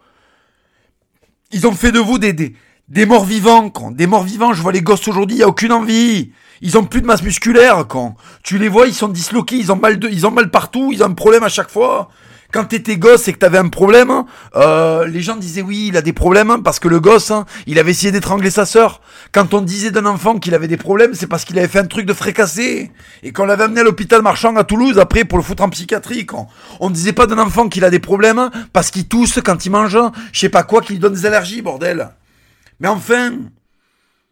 Ils ont fait de vous des, des, des morts vivants, con. Des morts vivants, je vois les gosses aujourd'hui, il a aucune envie. Ils ont plus de masse musculaire, quand. Tu les vois, ils sont disloqués, ils ont mal de, ils ont mal partout, ils ont un problème à chaque fois quand t'étais gosse et que t'avais un problème, euh, les gens disaient oui, il a des problèmes parce que le gosse, hein, il avait essayé d'étrangler sa sœur. Quand on disait d'un enfant qu'il avait des problèmes, c'est parce qu'il avait fait un truc de fracassé et qu'on l'avait amené à l'hôpital marchand à Toulouse après pour le foutre en psychiatrie. Quand on disait pas d'un enfant qu'il a des problèmes parce qu'il tousse quand il mange, je sais pas quoi, qu'il donne des allergies, bordel. Mais enfin,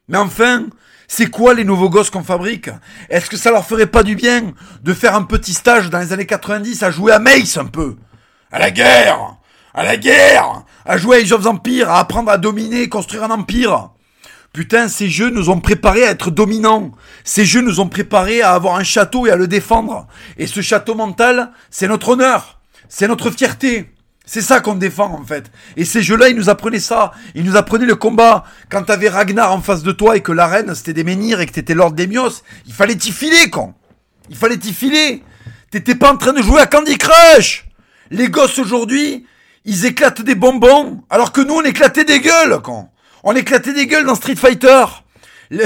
Mais enfin, c'est quoi les nouveaux gosses qu'on fabrique? Est-ce que ça leur ferait pas du bien de faire un petit stage dans les années 90 à jouer à Mace un peu? À la guerre À la guerre À jouer à Age of Empire, à apprendre à dominer, construire un empire Putain, ces jeux nous ont préparés à être dominants. Ces jeux nous ont préparés à avoir un château et à le défendre. Et ce château mental, c'est notre honneur. C'est notre fierté. C'est ça qu'on défend en fait. Et ces jeux-là, ils nous apprenaient ça. Ils nous apprenaient le combat. Quand t'avais Ragnar en face de toi et que la reine c'était des menhirs et que t'étais Lord Demios, il fallait t'y filer, con. Il fallait t'y filer. T'étais pas en train de jouer à Candy Crush. Les gosses aujourd'hui, ils éclatent des bonbons, alors que nous on éclatait des gueules, con. On éclatait des gueules dans Street Fighter. [laughs]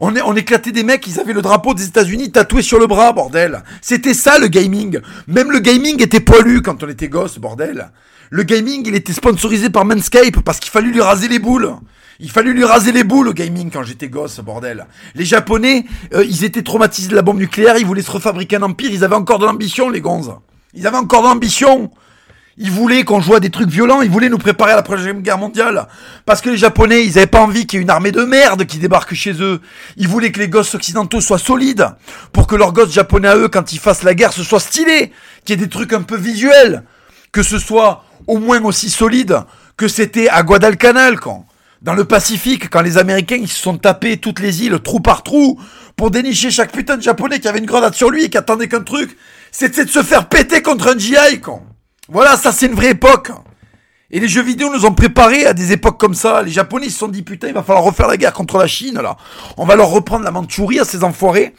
on, on éclatait des mecs, ils avaient le drapeau des États-Unis tatoué sur le bras, bordel. C'était ça le gaming. Même le gaming était poilu quand on était gosse, bordel. Le gaming, il était sponsorisé par Manscape parce qu'il fallait lui raser les boules. Il fallait lui raser les boules au gaming quand j'étais gosse, bordel. Les Japonais, euh, ils étaient traumatisés de la bombe nucléaire, ils voulaient se refabriquer un empire, ils avaient encore de l'ambition, les gonzes. Ils avaient encore de l'ambition. Ils voulaient qu'on joue à des trucs violents, ils voulaient nous préparer à la prochaine guerre mondiale. Parce que les Japonais, ils avaient pas envie qu'il y ait une armée de merde qui débarque chez eux. Ils voulaient que les gosses occidentaux soient solides. Pour que leurs gosses japonais à eux, quand ils fassent la guerre, ce soit stylé. Qu'il y ait des trucs un peu visuels. Que ce soit au moins aussi solide que c'était à Guadalcanal, quand. Dans le Pacifique, quand les Américains, ils se sont tapés toutes les îles, trou par trou, pour dénicher chaque putain de japonais qui avait une grenade sur lui et qui attendait qu'un truc. C'était de se faire péter contre un GI, quand. Voilà, ça c'est une vraie époque. Et les jeux vidéo nous ont préparés à des époques comme ça. Les Japonais se sont dit putain, il va falloir refaire la guerre contre la Chine là. On va leur reprendre la Mandchourie à ces enfoirés.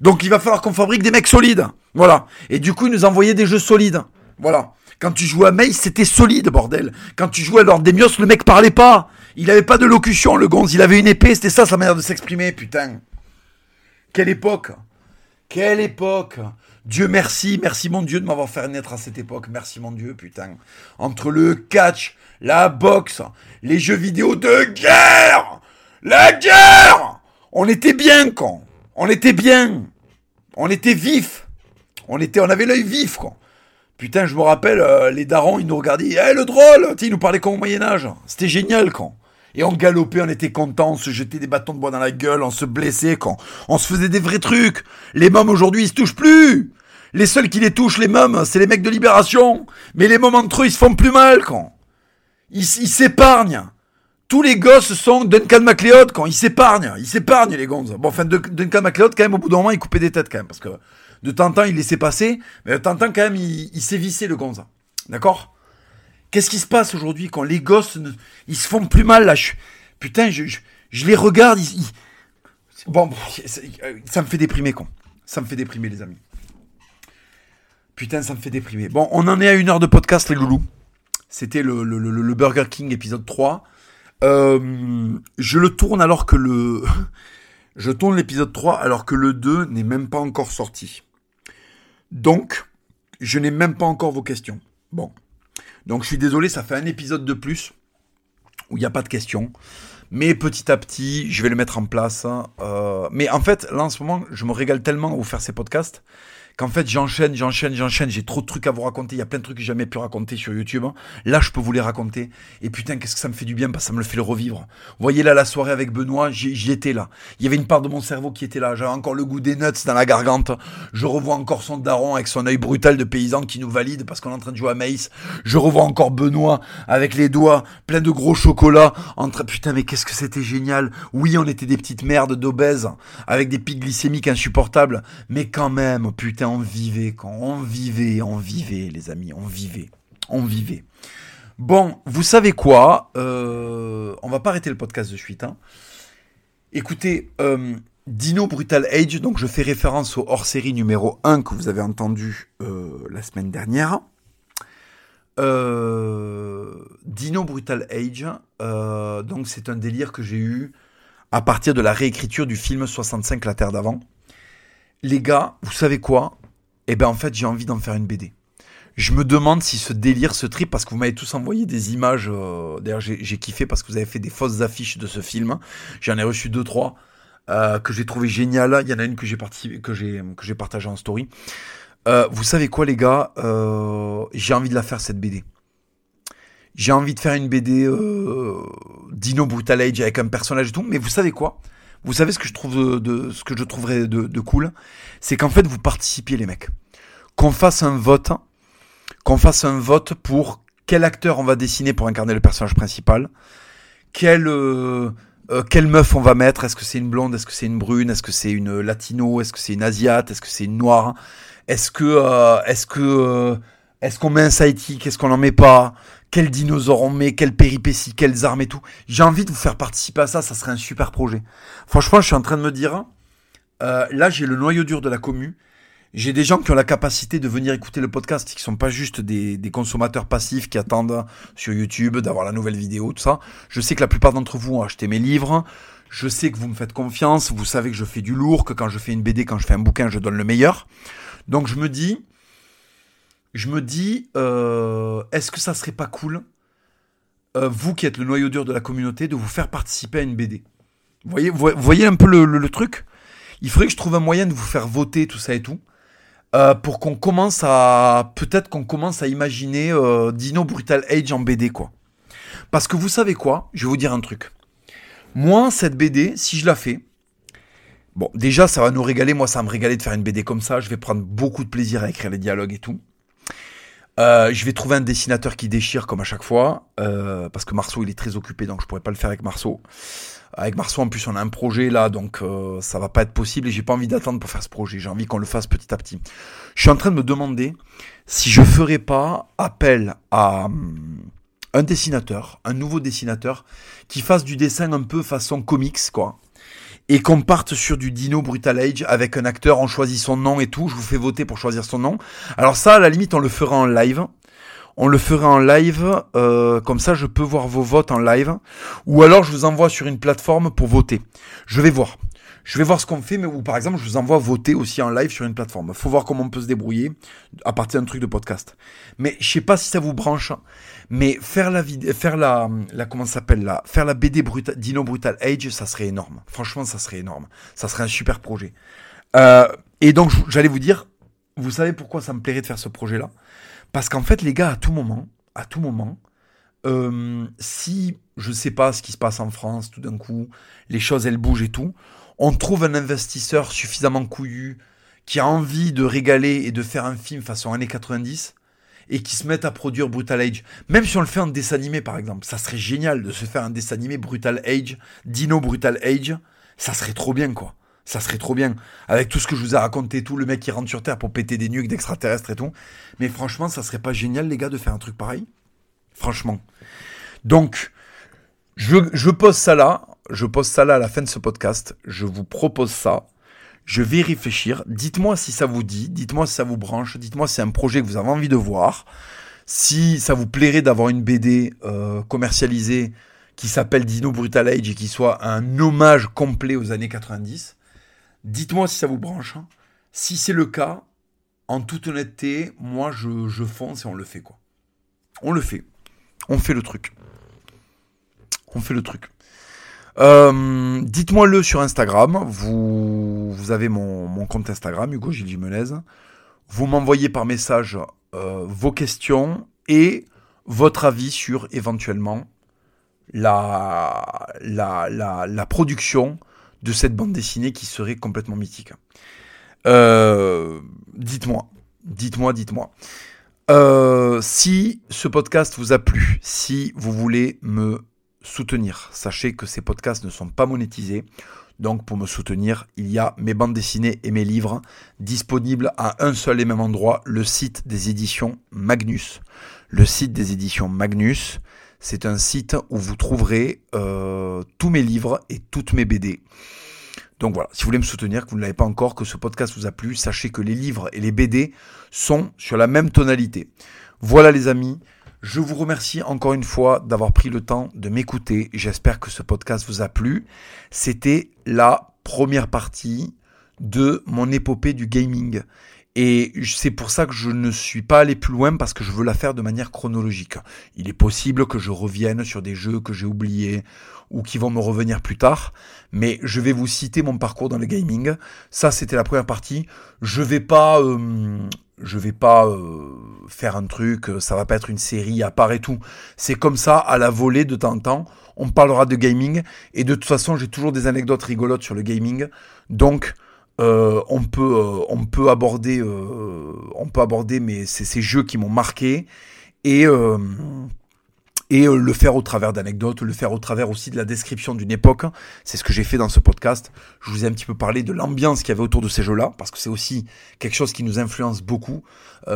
Donc il va falloir qu'on fabrique des mecs solides. Voilà. Et du coup, ils nous envoyaient des jeux solides. Voilà. Quand tu jouais à Mace, c'était solide, bordel. Quand tu jouais à Lord Demios, le mec parlait pas. Il avait pas de locution, le gonze. Il avait une épée, c'était ça sa manière de s'exprimer, putain. Quelle époque. Quelle époque. Dieu merci, merci mon Dieu de m'avoir fait naître à cette époque. Merci mon Dieu, putain. Entre le catch, la boxe, les jeux vidéo de guerre, la guerre, on était bien, con. On était bien. On était vif. On était, on avait l'œil vif, quoi. Putain, je me rappelle, euh, les darons, ils nous regardaient, eh, le drôle, ils nous parlaient comme au Moyen-Âge. C'était génial, quand. Et on galopait, on était contents, on se jetait des bâtons de bois dans la gueule, on se blessait, quand. On se faisait des vrais trucs. Les mômes aujourd'hui, ils se touchent plus. Les seuls qui les touchent, les mômes, c'est les mecs de Libération. Mais les mômes entre eux, ils se font plus mal, quand. Ils s'épargnent. Tous les gosses sont Duncan MacLeod, quand. Ils s'épargnent. Ils s'épargnent, les gonzes. Bon, enfin, Duncan MacLeod, quand même, au bout d'un moment, il coupait des têtes, quand même. Parce que de temps en temps, il laissait passer. Mais de temps en temps, quand même, il, il sévissait, le gonze. D'accord? Qu'est-ce qui se passe aujourd'hui quand les gosses, ils se font plus mal, là? Putain, je, je, les regarde, Bon, ça me fait déprimer, con. Ça me fait déprimer, les amis. Putain, ça me fait déprimer. Bon, on en est à une heure de podcast, les loulous. C'était le, Burger King épisode 3. Euh, je le tourne alors que le... [laughs] je tourne l'épisode 3 alors que le 2 n'est même pas encore sorti. Donc, je n'ai même pas encore vos questions. Bon. Donc, je suis désolé, ça fait un épisode de plus où il n'y a pas de questions. Mais petit à petit, je vais le mettre en place. Hein. Euh, mais en fait, là en ce moment, je me régale tellement à vous faire ces podcasts qu'en fait j'enchaîne, j'enchaîne, j'enchaîne, j'ai trop de trucs à vous raconter, il y a plein de trucs que j'ai jamais pu raconter sur YouTube. Là, je peux vous les raconter. Et putain, qu'est-ce que ça me fait du bien parce que ça me le fait le revivre. Vous voyez là la soirée avec Benoît, j'y étais là. Il y avait une part de mon cerveau qui était là. J'avais encore le goût des nuts dans la gargante. Je revois encore son daron avec son œil brutal de paysan qui nous valide parce qu'on est en train de jouer à Maïs. Je revois encore Benoît avec les doigts pleins de gros chocolat. Entre... Putain, mais qu'est-ce que c'était génial. Oui, on était des petites merdes d'obèses avec des pics glycémiques insupportables. Mais quand même, putain on vivait, quand on vivait, on vivait, les amis, on vivait, on vivait. Bon, vous savez quoi euh, On va pas arrêter le podcast de suite. Hein. Écoutez, euh, Dino Brutal Age, donc je fais référence au hors-série numéro 1 que vous avez entendu euh, la semaine dernière. Dino Brutal Age, donc c'est un délire que j'ai eu à partir de la réécriture du film 65 La Terre d'avant les gars, vous savez quoi? Eh ben en fait, j'ai envie d'en faire une BD. Je me demande si ce délire, ce trip, parce que vous m'avez tous envoyé des images. Euh, d'ailleurs, j'ai kiffé parce que vous avez fait des fausses affiches de ce film. J'en ai reçu deux, trois euh, que j'ai trouvé génial. Il y en a une que j'ai que j'ai que j'ai partagé en story. Euh, vous savez quoi, les gars? J'ai envie de la faire cette BD. j'ai envie de faire une BD euh, Dino Brutal Age avec un personnage et tout, mais vous savez quoi? Vous savez ce que je trouve de, ce que je trouverais de, de cool, c'est qu'en fait vous participiez les mecs, qu'on fasse un vote, qu'on fasse un vote pour quel acteur on va dessiner pour incarner le personnage principal, quel euh, euh, quelle meuf on va mettre Est-ce que c'est une blonde Est-ce que c'est une brune Est-ce que c'est une latino Est-ce que c'est une asiate Est-ce que c'est une noire Est-ce que euh, est-ce que euh, est-ce qu'on met un sidekick? Est-ce qu'on en met pas? Quel dinosaure on met? Quelles péripéties Quelles armes et tout? J'ai envie de vous faire participer à ça. Ça serait un super projet. Franchement, je suis en train de me dire. là, j'ai le noyau dur de la commu. J'ai des gens qui ont la capacité de venir écouter le podcast, qui sont pas juste des, des consommateurs passifs qui attendent sur YouTube d'avoir la nouvelle vidéo, tout ça. Je sais que la plupart d'entre vous ont acheté mes livres. Je sais que vous me faites confiance. Vous savez que je fais du lourd, que quand je fais une BD, quand je fais un bouquin, je donne le meilleur. Donc je me dis, je me dis, euh, est-ce que ça serait pas cool, euh, vous qui êtes le noyau dur de la communauté, de vous faire participer à une BD voyez, voyez un peu le, truc? Il faudrait que je trouve un moyen de vous faire voter tout ça et tout. Euh, pour qu'on commence à peut-être qu'on commence à imaginer Dino Brutal Age en BD quoi. Parce que vous savez quoi? Je vais vous dire un truc. Moi cette BD, si je la fais, bon déjà ça va nous régaler. Moi ça va me régaler de faire une BD comme ça. Je vais prendre beaucoup de plaisir à écrire les dialogues et tout. Euh, je vais trouver un dessinateur qui déchire comme à chaque fois, euh, parce que Marceau il est très occupé, donc je pourrais pas le faire avec Marceau. Avec Marceau en plus on a un projet là, donc euh, ça va pas être possible et j'ai pas envie d'attendre pour faire ce projet. J'ai envie qu'on le fasse petit à petit. Je suis en train de me demander si je ferais pas appel à hum, un dessinateur, un nouveau dessinateur, qui fasse du dessin un peu façon comics quoi et qu'on parte sur du Dino Brutal Age avec un acteur, on choisit son nom et tout, je vous fais voter pour choisir son nom. Alors ça, à la limite, on le fera en live. On le fera en live, euh, comme ça je peux voir vos votes en live. Ou alors je vous envoie sur une plateforme pour voter. Je vais voir. Je vais voir ce qu'on fait, mais ou par exemple, je vous envoie voter aussi en live sur une plateforme. Faut voir comment on peut se débrouiller à partir d'un truc de podcast. Mais je sais pas si ça vous branche, mais faire la vidéo, faire la, la comment s'appelle là, faire la BD Brutal, Dino Brutal Age, ça serait énorme. Franchement, ça serait énorme. Ça serait un super projet. Euh, et donc, j'allais vous dire, vous savez pourquoi ça me plairait de faire ce projet-là? Parce qu'en fait, les gars, à tout moment, à tout moment, euh, si je sais pas ce qui se passe en France, tout d'un coup, les choses elles bougent et tout, on trouve un investisseur suffisamment couillu qui a envie de régaler et de faire un film façon années 90 et qui se met à produire Brutal Age. Même si on le fait en dessin animé par exemple, ça serait génial de se faire un dessin animé Brutal Age, Dino Brutal Age, ça serait trop bien quoi. Ça serait trop bien. Avec tout ce que je vous ai raconté, tout le mec qui rentre sur Terre pour péter des nuques d'extraterrestres et tout. Mais franchement, ça serait pas génial les gars de faire un truc pareil? Franchement. Donc, je, je pose ça là je pose ça là à la fin de ce podcast. Je vous propose ça. Je vais y réfléchir. Dites-moi si ça vous dit. Dites-moi si ça vous branche. Dites-moi si c'est un projet que vous avez envie de voir. Si ça vous plairait d'avoir une BD euh, commercialisée qui s'appelle Dino Brutal Age et qui soit un hommage complet aux années 90. Dites-moi si ça vous branche. Si c'est le cas, en toute honnêteté, moi je, je fonce et on le fait quoi. On le fait. On fait le truc. On fait le truc. Euh, Dites-moi-le sur Instagram. Vous, avez mon, compte Instagram, Hugo Gilles Jimenez. Vous m'envoyez par message euh, vos questions et votre avis sur éventuellement la, la, la, production de cette bande dessinée qui serait complètement mythique. Euh, dites-moi, dites-moi, dites-moi. Si ce podcast vous a plu, si vous voulez me soutenir. Sachez que ces podcasts ne sont pas monétisés. Donc pour me soutenir, il y a mes bandes dessinées et mes livres disponibles à un seul et même endroit, le site des éditions Magnus. Le site des éditions Magnus, c'est un site où vous trouverez euh, tous mes livres et toutes mes BD. Donc voilà, si vous voulez me soutenir, que vous ne l'avez pas encore, que ce podcast vous a plu, sachez que les livres et les BD sont sur la même tonalité. Voilà les amis, je vous remercie encore une fois d'avoir pris le temps de m'écouter. J'espère que ce podcast vous a plu. C'était la première partie de mon épopée du gaming. Et c'est pour ça que je ne suis pas allé plus loin parce que je veux la faire de manière chronologique. Il est possible que je revienne sur des jeux que j'ai oubliés ou qui vont me revenir plus tard, mais je vais vous citer mon parcours dans le gaming. Ça, c'était la première partie. Je vais pas, euh, je vais pas euh, faire un truc. Ça va pas être une série à part et tout. C'est comme ça à la volée de temps en temps. On parlera de gaming et de toute façon, j'ai toujours des anecdotes rigolotes sur le gaming. Donc euh, on peut euh, on peut aborder euh, on peut aborder mais c'est ces jeux qui m'ont marqué. Et et le faire au travers d'anecdotes, le faire au travers aussi de la description d'une époque. C'est ce que j'ai fait dans ce podcast. Je vous ai un petit peu parlé de l'ambiance qu'il y avait autour de ces jeux-là, parce que c'est aussi quelque chose qui nous influence beaucoup.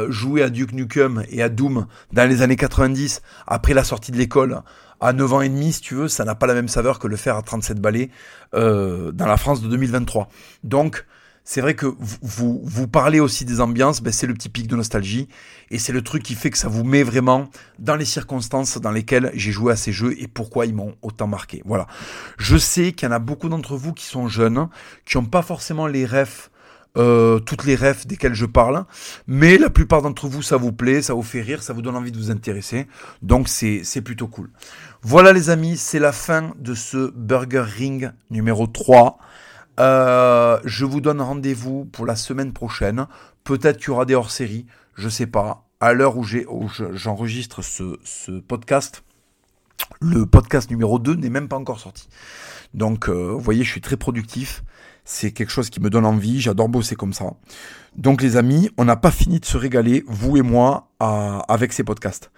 jouer à Duke Nukem et à Doom dans les années 90, après la sortie de l'école, à 9 ans et demi, si tu veux, ça n'a pas la même saveur que le faire à 37 balais euh, dans la France de 2023. Donc, c'est vrai que vous, vous, parlez aussi des ambiances, ben c'est le petit pic de nostalgie, et c'est le truc qui fait que ça vous met vraiment dans les circonstances dans lesquelles j'ai joué à ces jeux et pourquoi ils m'ont autant marqué. Voilà. Je sais qu'il y en a beaucoup d'entre vous qui sont jeunes, qui n'ont pas forcément les refs euh, toutes les refs desquelles je parle. Mais la plupart d'entre vous, ça vous plaît, ça vous fait rire, ça vous donne envie de vous intéresser. Donc c'est plutôt cool. Voilà les amis, c'est la fin de ce Burger Ring numéro 3. Euh, je vous donne rendez-vous pour la semaine prochaine. Peut-être qu'il y aura des hors-séries, je sais pas. À l'heure où j'enregistre ce, ce podcast, le podcast numéro 2 n'est même pas encore sorti. Donc, euh, vous voyez, je suis très productif. C'est quelque chose qui me donne envie. J'adore bosser comme ça. Donc, les amis, on n'a pas fini de se régaler, vous et moi, avec ces podcasts.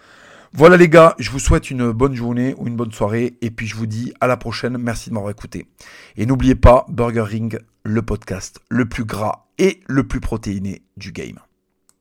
Voilà les gars, je vous souhaite une bonne journée ou une bonne soirée et puis je vous dis à la prochaine, merci de m'avoir écouté. Et n'oubliez pas Burger Ring, le podcast le plus gras et le plus protéiné du game.